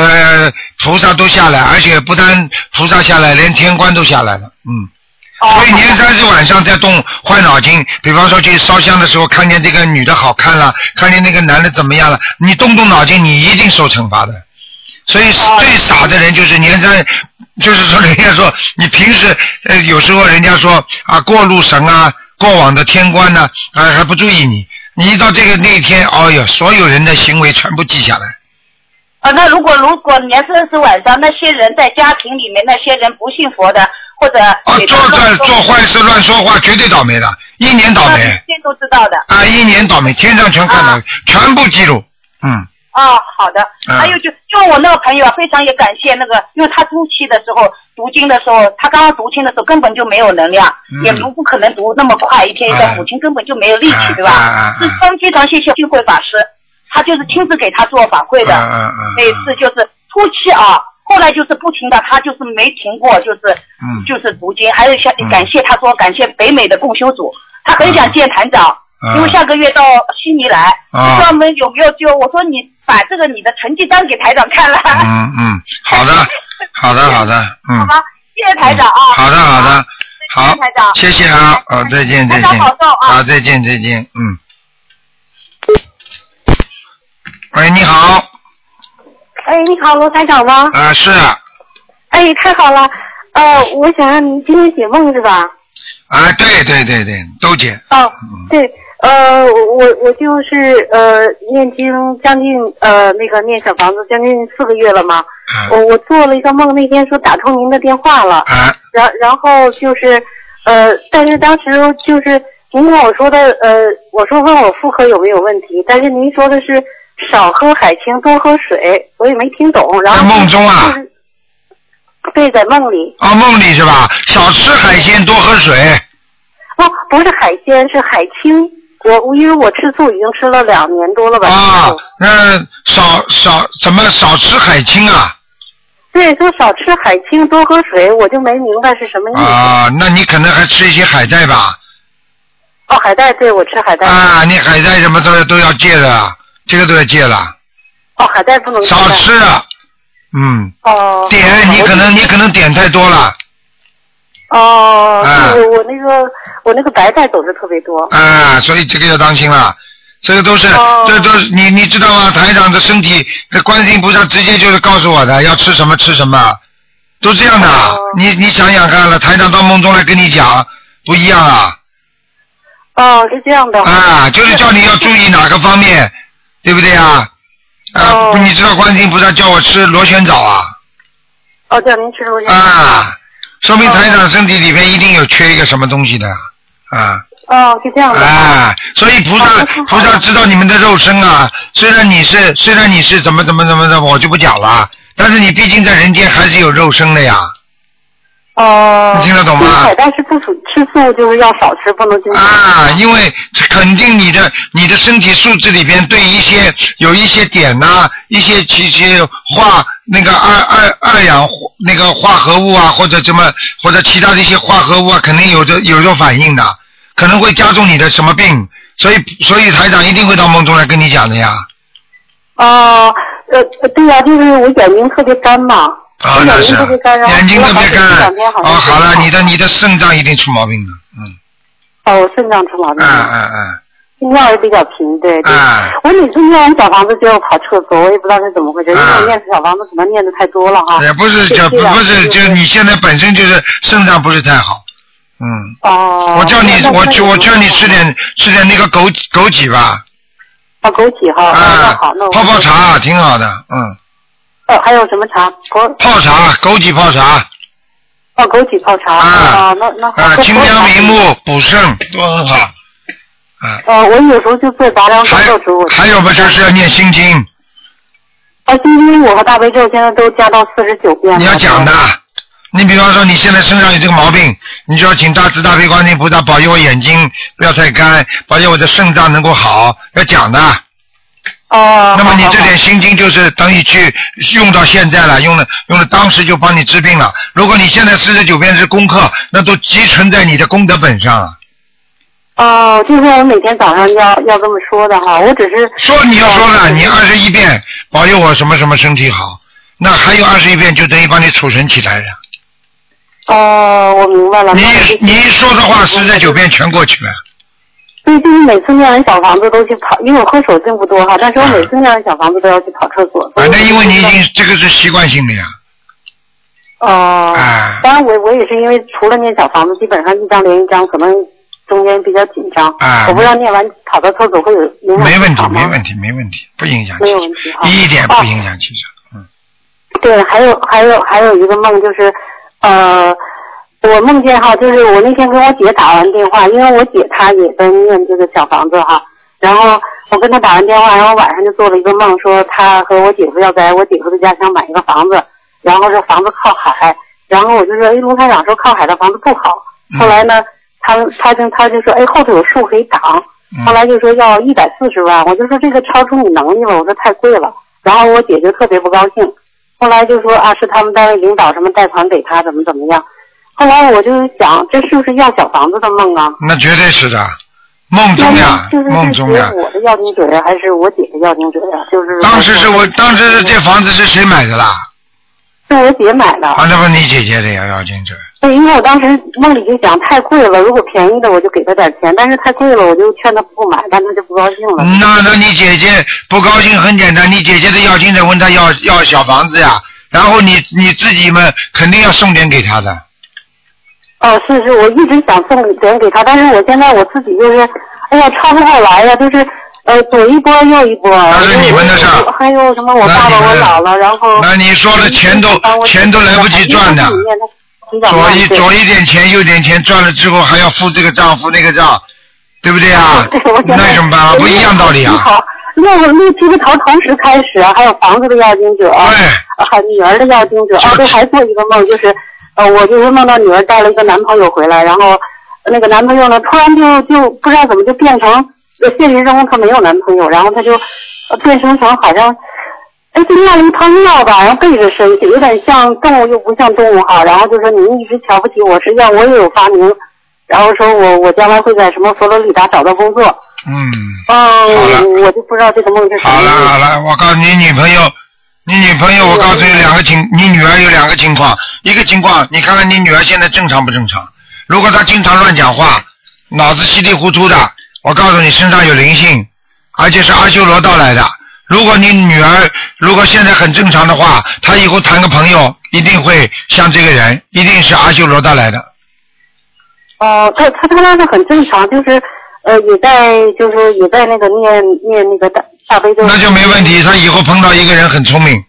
这菩萨都下来，而且不但菩萨下来，连天官都下来了，嗯。哦所以年三十晚上在动坏脑筋，比方说去烧香的时候，看见这个女的好看了，看见那个男的怎么样了，你动动脑筋，你一定受惩罚的。所以哦最傻的人就是年三，就是说人家说你平时呃有时候人家说啊过路神啊，过往的天官呢啊还不注意你，你一到这个那一天，哎呦，所有人的行为全部记下来。啊，那如果如果年三十晚上那些人在家庭里面那些人不信佛的，或者啊，做乱做做坏事乱说话，绝对倒霉的，一年倒霉那天都知道的。啊，一年倒霉，天上全看到，啊全部记录，嗯。啊，好的。嗯还有就就我那个朋友啊，非常也感谢那个，因为他初期的时候读经的时候，他刚刚读经的时候根本就没有能量，嗯也不不可能读那么快，一天一个哎母亲根本就没有力气，哎对吧？哎哎是非非常谢谢俊慧法师，他就是亲自给他做法会的。嗯嗯嗯那次就是初期啊，后来就是不停的，他就是没停过，就是、嗯就是读经，还有想嗯感谢他说感谢北美的共修组，他很想见团长。嗯因为下个月到悉尼来，啊专门有没有就我说你把这个你的成绩单给台长看了，嗯嗯，好的，好的，好的，嗯。好吧？谢谢台长啊。好的，好的，好谢谢台长，谢谢啊，哦，再见，再见，台长保重啊好，再见，再见，嗯。喂，你好，哎，你好，罗台长吗？啊，是。啊，哎，太好了，呃，我想让您今天解梦是吧？啊，对对对对，都解，哦，嗯，对，呃，我我就是呃念经将近呃那个念小房子将近四个月了嘛，啊。我我做了一个梦，那天说打通您的电话了，啊，然然后就是呃，但是当时就是您跟我说的呃，我说问我妇科有没有问题，但是您说的是少喝海清多喝水，我也没听懂，然后在梦中啊对，在梦里。啊，梦里是吧？少吃海鲜，多喝水，哦，不是海鲜，是海清。我我因为我吃素已经吃了两年多了吧。啊，那少少怎么少吃海清啊？对，说少吃海清，多喝水，我就没明白是什么意思。啊，那你可能还吃一些海带吧？哦，海带，对我吃海带。啊，你海带什么都都要戒的，这个都要戒了，哦，海带不能少带吃。嗯，哦。点你可能你可能点太多了，哦，啊是我那个我那个白带走的特别多。啊，所以这个要当心了。这个都是，哦这都是你你知道吗？台长的身体，这观世音菩萨直接就是告诉我的，要吃什么吃什么，都这样的。哦你你想想看了，台长到梦中来跟你讲，不一样啊哦，是这样的。啊，就是叫你要注意哪个方面，对不对啊？啊，哦你知道观世音菩萨叫我吃螺旋藻啊哦，叫您吃螺旋藻。啊，说明台长身体里面一定有缺一个什么东西的啊。哦，是这样的。啊，所以菩萨菩萨知道你们的肉身啊，虽然你是虽然你是怎么怎么怎么的，我就不讲了，但是你毕竟在人间还是有肉身的呀。哦。你听得懂吗但是海带是不属吃素，就是要少吃，不能经常吃。啊，因为肯定你的你的身体素质里边对一些有一些点呐、一些其些化那个二二二氧那个化合物啊，或者什么或者其他的一些化合物啊，肯定有着有着反应的，可能会加重你的什么病，所以所以台长一定会到梦中来跟你讲的呀。哦，呃，对呀、就是我眼睛特别干嘛。啊，那是眼睛特别干。哦，好了，你的你的肾脏一定出毛病了，嗯，哦，我肾脏出毛病嗯了，嗯嗯，尿也比较频，对对。哎我每次念完小房子就要跑厕所，我也不知道是怎么回事，因为啊。我念小房子可能念的太多了哈。也不是就不不是，就就是你现在本身就是肾脏不是太好，嗯，哦。我叫你我我劝你吃点吃点那个枸枸杞吧，啊，枸杞哈，啊好，那，我泡泡茶挺好的，嗯，哦，还有什么茶？枸泡茶枸杞泡茶哦，枸杞泡茶。啊哦，那那好啊，清肝明目补肾都很好，啊，哦，我有时候就做杂粮还豆粥。我还有嘛就是要念心经，哦，心经我和大悲咒现在都加到四十九遍了。你要讲的。你比方说你现在身上有这个毛病，你就要请大慈大悲观世音菩萨保佑我眼睛不要太干，保佑我的肾脏能够好，要讲的。哦。那么你这点心经就是等于去用到现在了，用了用了当时就帮你治病了。如果你现在四十九遍是功课，那都积存在你的功德本上。哦，就是我每天早上要要这么说的哈，我只是说你要说了，你二十一遍保佑我什么什么身体好，那还有二十一遍就等于帮你储存起来了。哦，我明白了。你你一说的话，四十在九遍全过去了。对，就是每次念完小房子都去跑，因为我喝水并不多哈，但是我每次念完小房子都要去跑厕所。反正因为你已经这个是习惯性的呀。哦，啊当然我我也是因为除了念小房子，基本上一张连一张，可能中间比较紧张。啊我不知道念完跑到厕所会有影响没问题，没问题，没问题，不影响没有问题哈。一点哦不影响气场。嗯，对，还有还有还有一个梦就是，呃，我梦见哈，就是我那天跟我姐打完电话，因为我姐她也在念这个小房子哈，然后我跟她打完电话，然后晚上就做了一个梦，说她和我姐夫要在我姐夫的家乡买一个房子，然后这房子靠海，然后我就说，哎，卢台长说靠海的房子不好，嗯后来呢，他他就他就说，哎，后头有树可以挡，嗯后来就说要一百四十万，我就说这个超出你能力了，我说太贵了。然后我姐就特别不高兴，后来就说啊是他们单位领导什么贷款给他怎么怎么样。后来我就想，这是不是要小房子的梦啊？那绝对是的，梦中那呀，就是是梦中呀。我的要经者呀，还是我姐的要经者呀？就是当时是我，当时是这房子是谁买的啦？是我姐买的。啊，那不是你姐姐的呀，要经者。对，因为我当时梦里就想太贵了，如果便宜的我就给她点钱，但是太贵了我就劝她不买，但她就不高兴了。那那你姐姐不高兴很简单，你姐姐的要经者问她要要小房子呀，然后你你自己嘛肯定要送点给她的。哦，是是，我一直想送钱给他，但是我现在我自己就是，哎呀，抄不过来呀，就是呃左一波右一波。那是你们的事儿还有什么我爸爸、我姥姥，然后。那你说的钱都钱都来不及赚的，左一左一点钱右点钱赚了之后还要付这个账付那个账，对不对啊？那怎么办啊？不一样道理啊。好，六个六七个头同时开始啊，还有房子的要经者，啊对，还有女儿的要经者，啊，对，还做一个梦，就是呃，我就是梦到女儿带了一个男朋友回来，然后那个男朋友呢，突然就就不知道怎么就变成呃现实中他没有男朋友，然后他就呃变成成好像。哎，就尿了一泡尿吧，然后背着身体，有点像动物又不像动物哈。然后就说您一直瞧不起我，实际上我也有发明。然后说我我将来会在什么佛罗里达找到工作。嗯，嗯，我就不知道这个梦是什么好。了好了，我告诉你女朋友，你女朋友我告诉你两个情，你女儿有两个情况，一个情况你看看你女儿现在正常不正常？如果她经常乱讲话，脑子稀里糊涂的，我告诉你身上有灵性，而且是阿修罗道来的。如果你女儿如果现在很正常的话，她以后谈个朋友一定会像这个人，一定是阿修罗道来的。哦，他他他那是很正常，就是呃也在就是也在那个念念那个大大悲咒。那就没问题，他以后碰到一个人很聪明，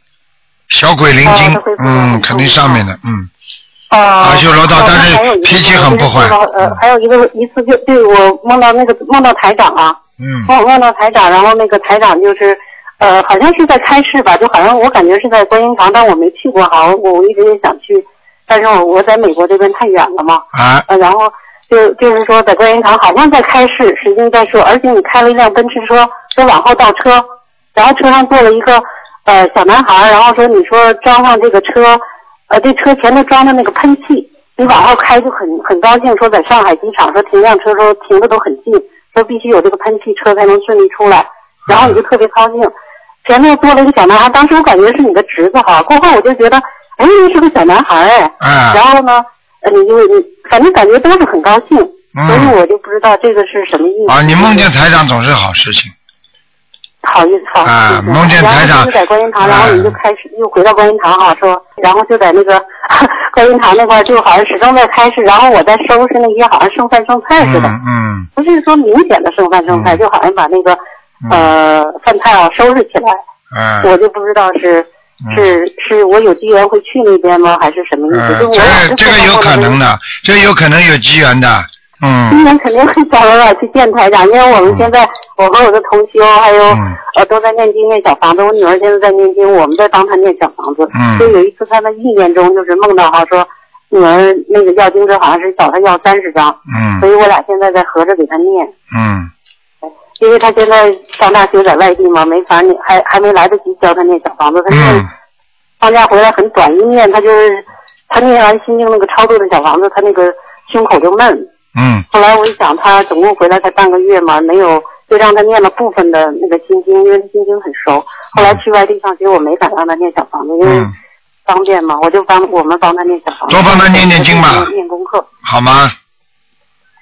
小鬼灵精嗯，肯定上面的，嗯。哦。阿修罗道哦但是脾气很不坏还有一个一次就对我梦到那个梦到台长啊，嗯梦梦到台长，然后那个台长就是。呃，好像是在开市吧，就好像我感觉是在观音堂，但我没去过好，我我一直也想去，但是我我在美国这边太远了嘛，啊，呃，然后就就是说在观音堂好像在开市，实际在说，而且你开了一辆奔驰车，说往后倒车，然后车上坐了一个呃小男孩，然后说你说装上这个车，呃这车前头装的那个喷气，你往后开就很很高兴，说在上海机场说停辆车说停的都很近，说必须有这个喷气车才能顺利出来，然后你就特别高兴。前面坐了一个小男孩，当时我感觉是你的侄子哈，过后我就觉得，哎，那是个小男孩哎，啊然后呢，呃你就你反正感觉都是很高兴，嗯所以我就不知道这个是什么意思。啊，你梦见台长总是好事情。好意思，好意思。啊梦见台长然后就在观音堂，啊然后你就开始又回到观音堂哈，说，然后就在那个 观音堂那块儿，就好像始终在开始，然后我在收拾那些好像剩饭剩菜似的，嗯嗯不是说明显的剩饭剩菜，嗯就好像把那个呃饭菜啊收拾起来，嗯我就不知道是。是是我有机缘会去那边吗？还是什么意思？就嗯，我这这个有可能的。这个有可能有机缘的，嗯今年肯定会找我俩去见台长，因为我们现在、我和我的同修还有、嗯呃都在念经念小房子，我女儿现在在念经，我们在帮她念小房子。嗯就有一次她的意念中就是梦到哈说女儿那个要经者好像是找她要三十张，嗯所嗯以我俩现在在合着给她念，嗯因为他现在上大学在外地嘛，没法念，还还没来得及教他念小房子，他放假回来很短，一念他就是他念完心经那个超度的小房子，他那个胸口就闷。嗯后来我一想，他总共回来才半个月嘛，没有就让他念了部分的那个心经，因为他心经很熟。后来去外地上学，我没敢让他念小房子，因为嗯，方便嘛，我就帮我们帮他念小房子，多帮他念念经吧念念功课。好吗？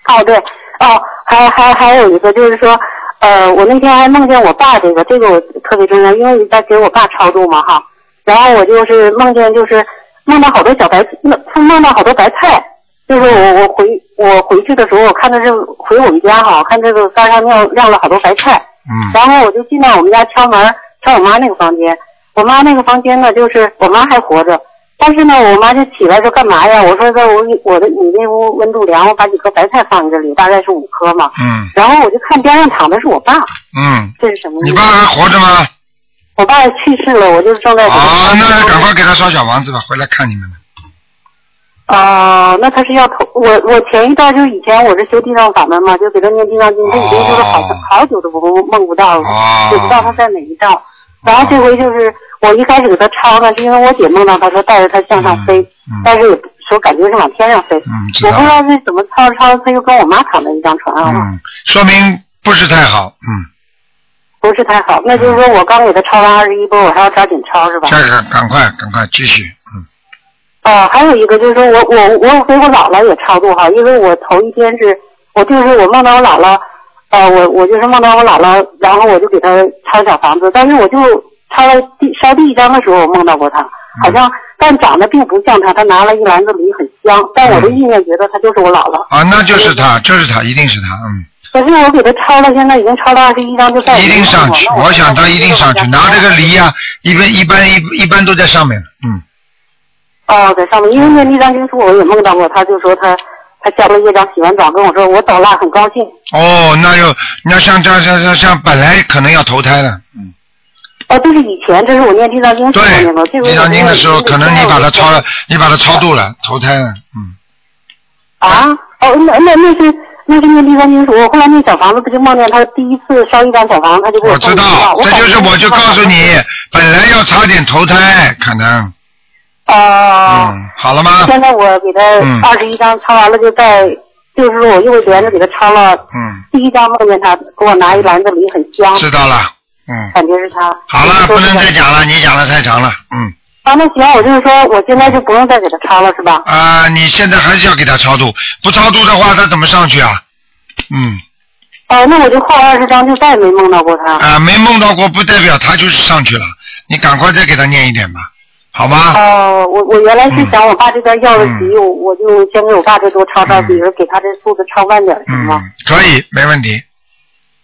哦，对，哦，还还还有一个就是说，呃，我那天还梦见我爸这个，这个我特别重要，因为在给我爸超度嘛哈。然后我就是梦见就是梦到好多小白，梦梦到好多白菜，就是我我回我回去的时候，我看到这回我们家哈，看这个山上晾晾了好多白菜，嗯然后我就进到我们家敲门，敲我妈那个房间。我妈那个房间呢，就是我妈还活着，但是呢，我妈就起来说干嘛呀？我说在我我的你那屋温度凉，我把几颗白菜放在这里，大概是五颗嘛。嗯然后我就看边上躺的是我爸，嗯，这是什么意思？你爸还活着吗？我爸去世了，我就正在给他啊，那赶快给他烧小房子吧，回来看你们的。哦，那他是要投我我前一段就是以前我是修地藏法门嘛，就给他念地藏经，这已经就是好、哦好久都不梦不到了，哦也不知道他在哪一道。然后这回就是我一开始给他抄呢，是因为我姐梦到他说带着他向上飞，嗯但是也不说感觉是往天上飞，我不知道。是怎么抄着抄着他又跟我妈躺在一张床上了，嗯，说明不是太好。嗯，不是太好。那就是说我刚给他抄完二十一波，我还要抓紧抄是吧？这个赶快赶快继续。嗯哦，还有一个就是说我我我给我姥姥也超度哈，因为我头一天是我就是我梦到我姥姥，呃，我我就是梦到我姥姥，然后我就给她抄小房子，但是我就抄了第烧第一张的时候，我梦到过他，好像但长得并不像他。他拿了一篮子梨很香，但我的意念觉得他就是我姥姥。啊，那就是他，就是他，一定是他。嗯，可是我给他抄了，现在已经抄了二十一张，就再也一定上去。我想他一定上去，拿这个梨呀、呀，一般一般一一般都在上面。嗯，哦，在上面，因为念地藏经书我也梦到过，他就说他他下了业障，洗完澡跟我说我走了，很高兴。哦，那又你要像像像像像本来可能要投胎了。嗯，哦，这是以前，这是我念地藏经时候念的。对，地藏经的时候，可能你把它超了，你把它超度了，投胎了。嗯，啊？哦，那那那是那是念地藏经时候，我后来那小房子，不就梦见他第一次烧一张小房子，他就给我知道这就是我就告诉你，本来要差点投胎，可能。哦。嗯，好了吗？现在我给嗯他二十一张抄完了，就在就是说我又连着给他抄了嗯，第一张，梦见他给我拿一篮子梨，很香，知道了。嗯，感觉是他。好了，不能再讲了，你讲的太长了。嗯。啊，那行，我就是说，我现在就不用再给他抄了，是吧？啊、你现在还是要给他超度，不超度的话，他怎么上去啊？嗯，哦，那我就画二十张，就再也没梦到过他。啊、没梦到过，不代表他就是上去了。你赶快再给他念一点吧，好吗？哦，我我原来是想我爸这边要了嗯急，我我就先给我爸这多抄抄，比如给他这数字抄慢点，行吗？嗯，可以，没问题。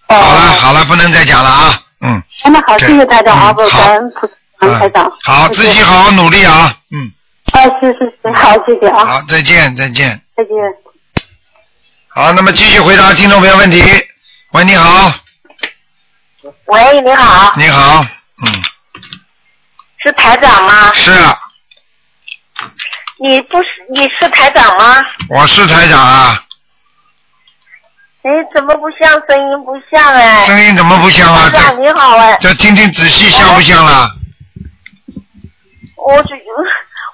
哦，好了，好了，不能再讲了啊。嗯，哎那好，谢谢台长啊，不嗯好感恩菩萨，感恩台长。好，自己好好努力啊。嗯，啊，是是是，好，谢谢啊，好，再见，再见。再见。好，那么继续回答听众朋友问题。喂，你好，喂，你好，你好，嗯，是台长吗？是，啊你不是你是台长吗？我是台长啊，哎，怎么不像声音不像哎？声音怎么不像啊？台长你好哎，这听听仔细，像不像啦？我只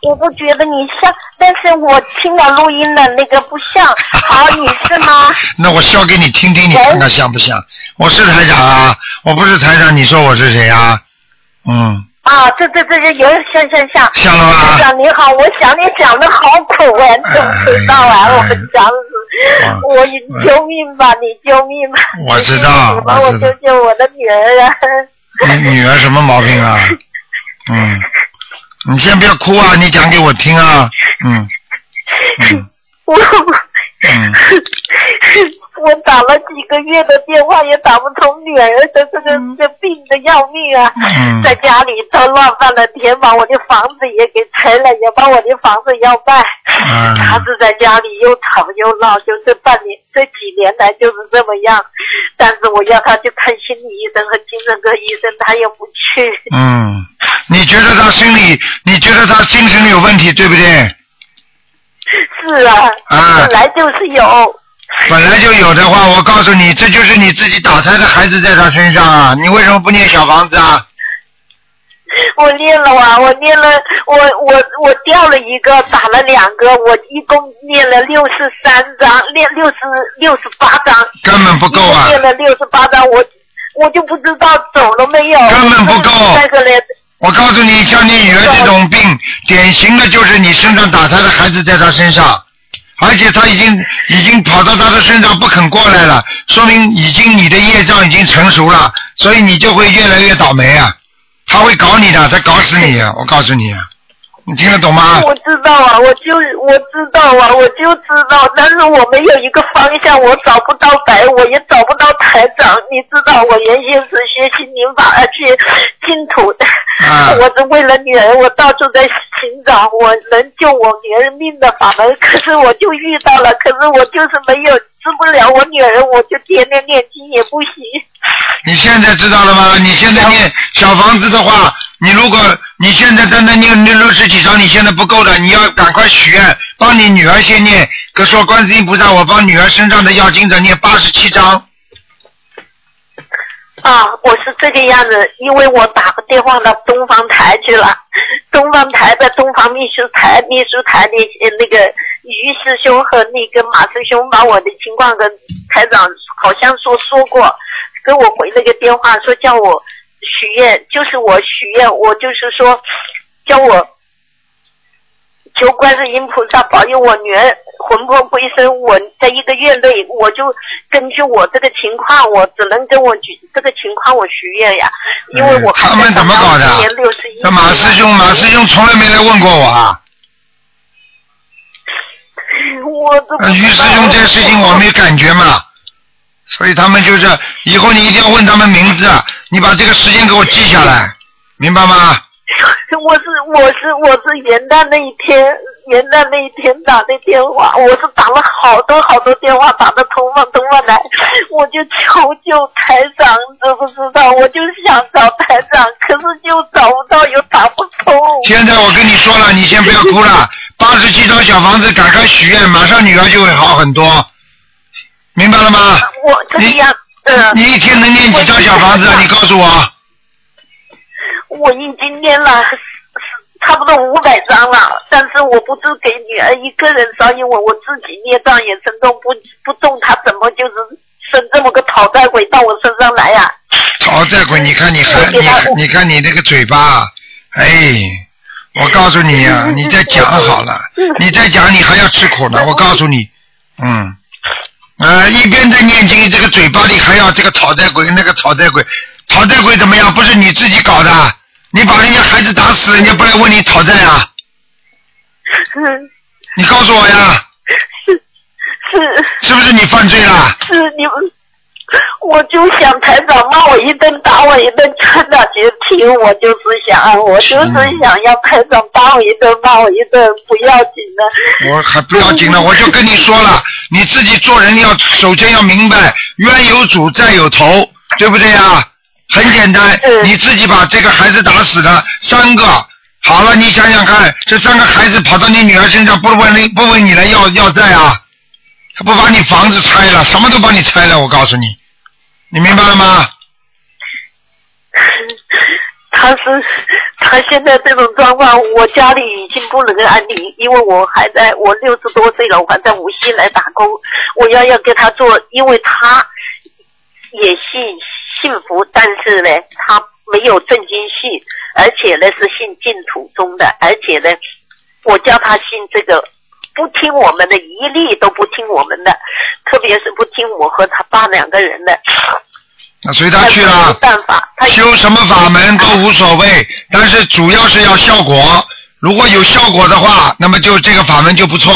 我不觉得你像，但是我听了录音的那个不像。好，你是吗？那我笑给你听听，你看看像不像？我是台长啊，我不是台长，你说我是谁啊？嗯，啊，这这这这有像像像。像了吧台长你好，我想你讲的好苦哎，你怎么知道啊？哎我想死，我你救命吧，你救命吧！我知道你帮我救救我的女儿啊！你女儿什么毛病啊？嗯，你先不要哭啊，你讲给我听啊。嗯嗯 我嗯，我打了几个月的电话也打不通女儿的这个这病的要命啊，嗯在家里都乱翻了天，把我的房子也给拆了，也把我的房子要卖。嗯 他是在家里又吵又闹，就这半年这几年来就是这么样。但是我要他去看心理医生和精神科医生，他也不去。嗯，你觉得他心理，你觉得他精神有问题，对不对？是啊，啊本来就是有。本来就有的话，我告诉你，这就是你自己打胎的孩子在他身上啊！你为什么不念小房子啊？我念了啊，我念了，我我我掉了一个，打了两个，我一共念了六十三章，念六十六十八章，根本不够啊念了六十八章，我我就不知道走了没有，根本不够再个来，我告诉你，像你女儿这种病，典型的就是你身上打胎的孩子在她身上，而且她已经已经跑到她的身上不肯过来了，说明已经你的业障已经成熟了，所以你就会越来越倒霉啊！他会搞你的，他搞死你啊！我告诉你，你听得懂吗？我知道啊，我就我知道啊，我就知道，但是我没有一个方向，我找不到白，我也找不到台长。你知道，我原先是学习灵法而去净土的，啊 我是为了女儿，我到处在寻找我能救我女儿命的法门，可是我就遇到了，可是我就是没有治不了我女儿，我就天天念经也不行。你现在知道了吗？你现在念小房子的话，你如果你现在在那念六六十几张，你现在不够的，你要赶快许愿，帮你女儿先念。可说观世音菩萨，我帮女儿身上的要经者念八十七章。啊，我是这个样子，因为我打个电话到东方台去了，东方台的东方秘书台秘书台的呃那个于师兄和那个马师兄把我的情况跟台长好像说说过，给我回了个电话说叫我许愿，就是我许愿，我就是说叫我求观世音菩萨保佑我女儿魂魄归生，我在一个月内，我就根据我这个情况，我只能跟我举这个情况我许愿呀，因为我还他们怎么搞的今年六十一，这马师兄，马师兄从来没来问过我啊。我都不呃，于师兄这个事情我没感觉嘛，所以他们就是以后你一定要问他们名字，你把这个时间给我记下来，明白吗？我是我是我是元旦那一天，元旦那一天打的电话，我是打了好多好多电话，打到东方东方台，我就求救台长，知不知道？我就想找台长，可是就找不到，又打不通。现在我跟你说了，你先不要哭了，八十七张小房子，赶快许愿，马上女儿就会好很多，明白了吗？我这个样，呃，你一天能念几张小房子啊？你告诉我。我已经念了差不多五百张了，但是我不是给女儿一个人烧，因为我自己孽障也深重，不不动，她怎么就是生这么个讨债鬼到我身上来呀、讨债鬼，你看你还你你看你那个嘴巴，哎，我告诉你呀、你再讲好了，你再讲你还要吃苦呢。我告诉你，嗯，呃，一边在念经，这个嘴巴里还要这个讨债鬼，那个讨债鬼，讨债鬼怎么样？不是你自己搞的，你把人家孩子打死，人家不来问你讨债啊？嗯，你告诉我呀，是是不是你犯罪了？是你们，我就想台长骂我一顿，打我一顿，劝他别听，我就是想，我就是想要台长打我一顿，骂我一顿，不要紧的。我还不要紧了，我就跟你说了，你自己做人要首先要明白，冤有主债有头，对不对呀？很简单，你自己把这个孩子打死了三个，好了，你想想看，这三个孩子跑到你女儿身上，不问你不问你来要要债啊？他不把你房子拆了，什么都帮你拆了，我告诉你，你明白了吗？他是他现在这种状况，我家里已经不能安宁，因为我还在我六十多岁了，我还在无锡来打工，我要要给他做，因为他也信信佛，但是呢，他没有正经信，而且呢是信净土宗的，而且呢，我叫他信这个。不听我们的，一律都不听我们的，特别是不听我和他爸两个人的。那随他去了。没办法，他修什么法门都无所谓，但是主要是要效果。如果有效果的话，那么就这个法门就不错。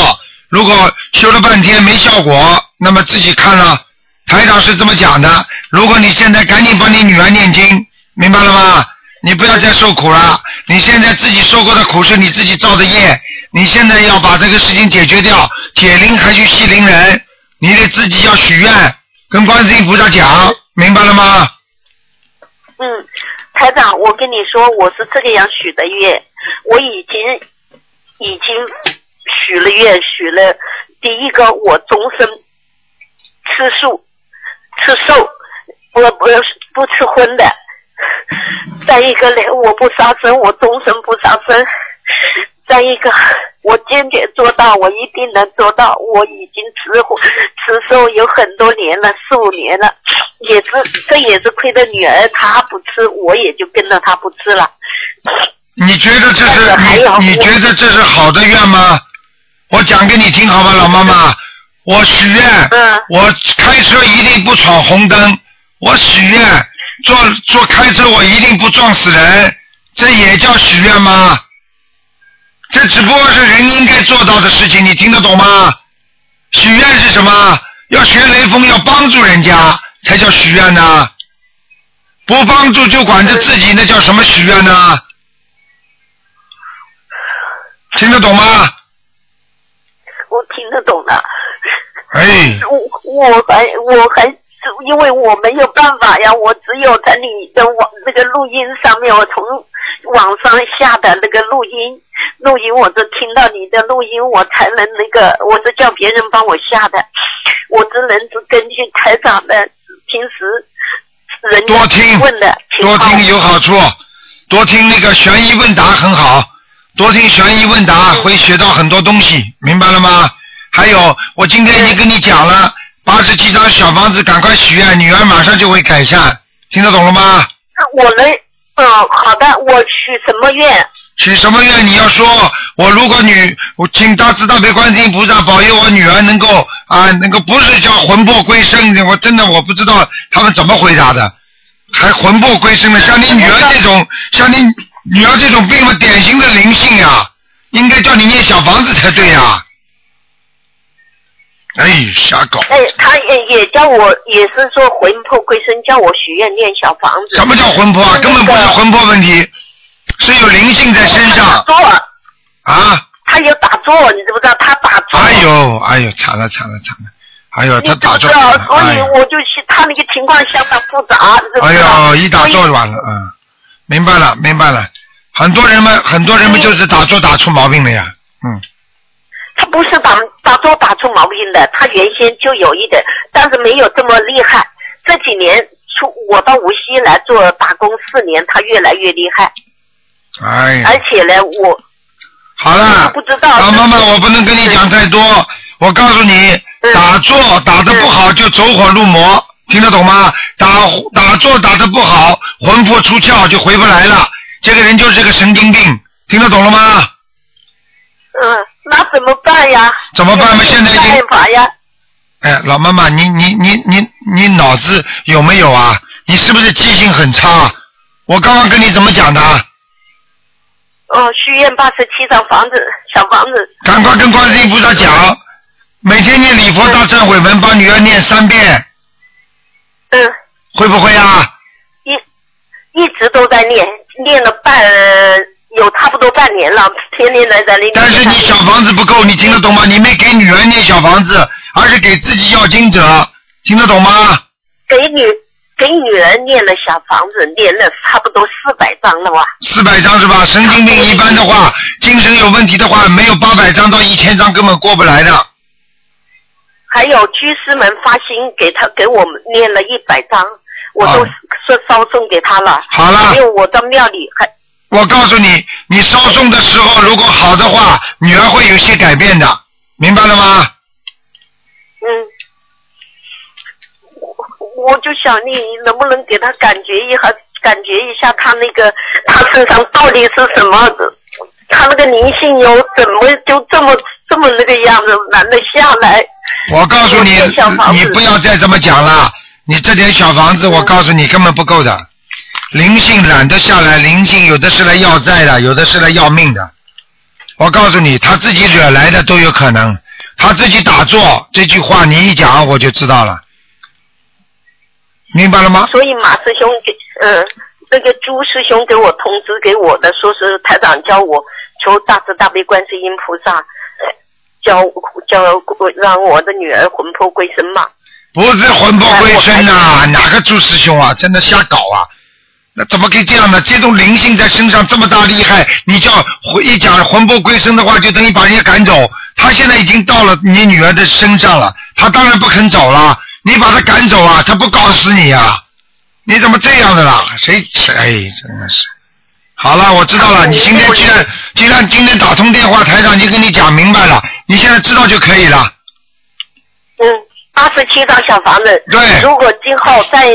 如果修了半天没效果，那么自己看了。台长是这么讲的。如果你现在赶紧帮你女儿念经，明白了吗？你不要再受苦了。你现在自己受过的苦是你自己造的业，你现在要把这个事情解决掉。解铃还须系铃人，你得自己要许愿，跟观世音菩萨讲，明白了吗？嗯，台长，我跟你说，我是这个样许的愿，我已经已经许了愿，许了第一个，我终身吃素、吃素，不不不吃荤的，再一个呢，我不杀生，我终身不杀生。再一个，我坚决做到，我一定能做到。我已经吃荤 吃素有很多年了，四五年了，也是这也是亏的女儿她不吃，我也就跟着她不吃了。你觉得这是你你觉得这是好的愿吗？我讲给你听好吗，老妈妈？我许愿，嗯我开车一定不闯红灯。我许愿，坐坐开车我一定不撞死人，这也叫许愿吗？这只不过是人应该做到的事情，你听得懂吗？许愿是什么？要学雷锋，要帮助人家才叫许愿呢。不帮助就管着自己，那叫什么许愿呢？听得懂吗？我听得懂了。哎，我我还我还因为我没有办法呀，我只有在你的网那个录音上面，我从网上下的那个录音，录音我都听到你的录音，我才能那个，我是叫别人帮我下的，我只能是根据台长的平时人家多听多听有好处，多听那个悬疑问答很好，多听悬疑问答会学到很多东西，明白了吗？还有，我今天已经跟你讲了，八十七张小房子，赶快许愿，女儿马上就会改善，听得懂了吗？我能，嗯，好的，我许什么愿？许什么愿？你要说，我如果女，我请大慈大悲观世音菩萨保佑我女儿能够啊，能够不是叫魂魄归生的，我真的我不知道他们怎么回答的，还魂魄归生的，像你女儿这种，像你女儿这种病嘛，典型的灵性呀，应该叫你念小房子才对呀。哎，瞎搞！哎，他也也叫我，也是说魂魄归身，叫我许愿念小房子。什么叫魂魄啊？根本不是魂魄问题，是有灵性在身上坐，啊！他有打坐，你知不知道？他打坐。哎呦，哎呦，惨了惨了惨了！哎呦，他打坐？所以我就去，他那个情况相当复杂，知哎？呦，一打坐完了，嗯，明白了，明白了。很多人们，很多人们就是打坐打出毛病了呀，嗯，他不是打打坐打出毛病的，他原先就有一点，但是没有这么厉害。这几年出我到无锡来做打工四年，他越来越厉害，哎呀，而且呢，我好了，不知道老妈妈，我不能跟你讲太多，我告诉你，嗯打坐打得不好就走火入魔，听得懂吗？打打坐打得不好，魂魄出窍就回不来了，这个人就是个神经病，听得懂了吗？嗯，那怎么办呀？怎么办嘛现在已经办法呀？哎，老妈妈，你你你你你脑子有没有啊？你是不是记性很差？我刚刚跟你怎么讲的？哦，许愿八十七张房子，小房子。赶快跟观世音菩萨讲，每天念礼佛大忏悔文，帮女儿念三遍，嗯，会不会啊？一一直都在念，念了半有差不多半年了，天天来在这里念。但是你小房子不够，你听得懂吗？你没给女儿念小房子，而是给自己要经者，听得懂吗？给女给女儿念了小房子，念了差不多四百张了哇。四百张是吧？神经病一般的话，精神有问题的话，没有八百张到一千张根本过不来的。还有居士们发心给他给我们念了一百张，我都啊是烧送给他了。好了还有我到庙里还我告诉你，你烧送的时候如果好的话，女儿会有些改变的，明白了吗？嗯，我我就想你能不能给他感觉一下，感觉一下他那个他身上到底是什么？他那个灵性有怎么就这么这么那个样子，难得下来？我告诉你你不要再这么讲了。你这点小房子，我告诉你根本不够的。灵性懒得下来，灵性有的是来要债的，有的是来要命的。我告诉你，他自己惹来的都有可能。他自己打坐，这句话你一讲我就知道了，明白了吗？所以马师兄给嗯、那个朱师兄给我通知给我的，说是台长叫我求大慈大悲观世音菩萨，呃教教让我的女儿魂魄归身嘛。不是魂魄归身呐、哪个朱师兄啊，真的瞎搞啊！那怎么可以这样呢？这种灵性在身上这么大厉害，你叫魂一讲魂魄归身的话，就等于把人家赶走。他现在已经到了你女儿的身上了，他当然不肯走了。你把他赶走啊，他不告死你呀、你怎么这样的啦？谁谁？哎，真的是。好了，我知道了。你今天既然既然今天打通电话，台长已经跟你讲明白了，你现在知道就可以了。嗯，八十七张小房子。对如果今后在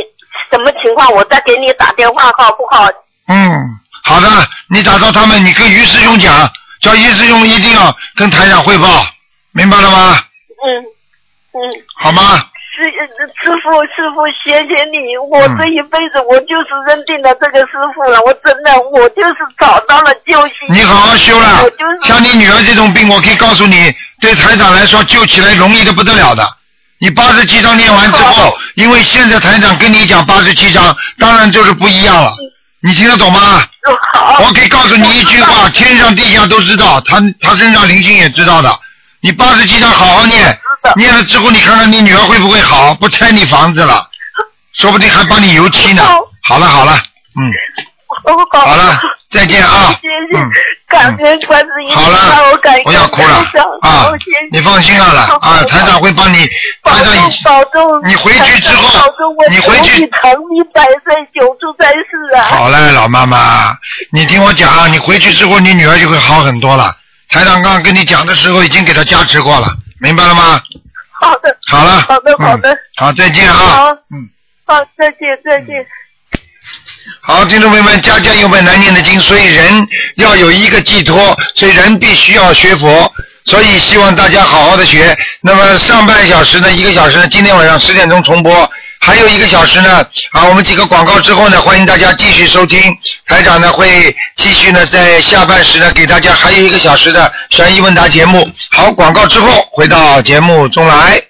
什么情况，我再给你打电话好不好？嗯，好的，你找到他们，你跟于师兄讲，叫于师兄一定要跟台长汇报，明白了吗？嗯嗯。好吗？师师傅，师傅，谢谢你！我嗯这一辈子我就是认定了这个师傅了，我真的我就是找到了救星。你好好修了我就是，像你女儿这种病，我可以告诉你，对台长来说救起来容易的不得了的。你八十七章念完之后，因为现在台长跟你讲八十七章，当然就是不一样了。你听得懂吗？我可以告诉你一句话，天上地下都知道，他他身上灵性也知道的。你八十七章好好念，念了之后，你看看你女儿会不会好，不拆你房子了，说不定还帮你油漆呢。好了好了，嗯，好了，再见啊。谢谢，嗯感恩观世音菩好萨，了我感恩不要哭了啊！你放心好了啊，台长会帮你，保台长已重保重，你回去之后你回去祝你长命百岁，久住在世啊！好嘞，老妈妈，你听我讲啊，你回去之后，你女儿就会好很多了。台长刚刚跟你讲的时候，已经给她加持过了，明白了吗？好的，好了，好的，好的嗯，好，再见啊。好，嗯，好，再见，再见。好，听众朋友们，家家有本难念的经，所以人要有一个寄托，所以人必须要学佛，所以希望大家好好的学。那么上半小时呢，一个小时呢，今天晚上十点钟重播，还有一个小时呢，啊，我们几个广告之后呢，欢迎大家继续收听。台长呢会继续呢在下半时呢给大家还有一个小时的悬疑问答节目。好，广告之后回到节目中来。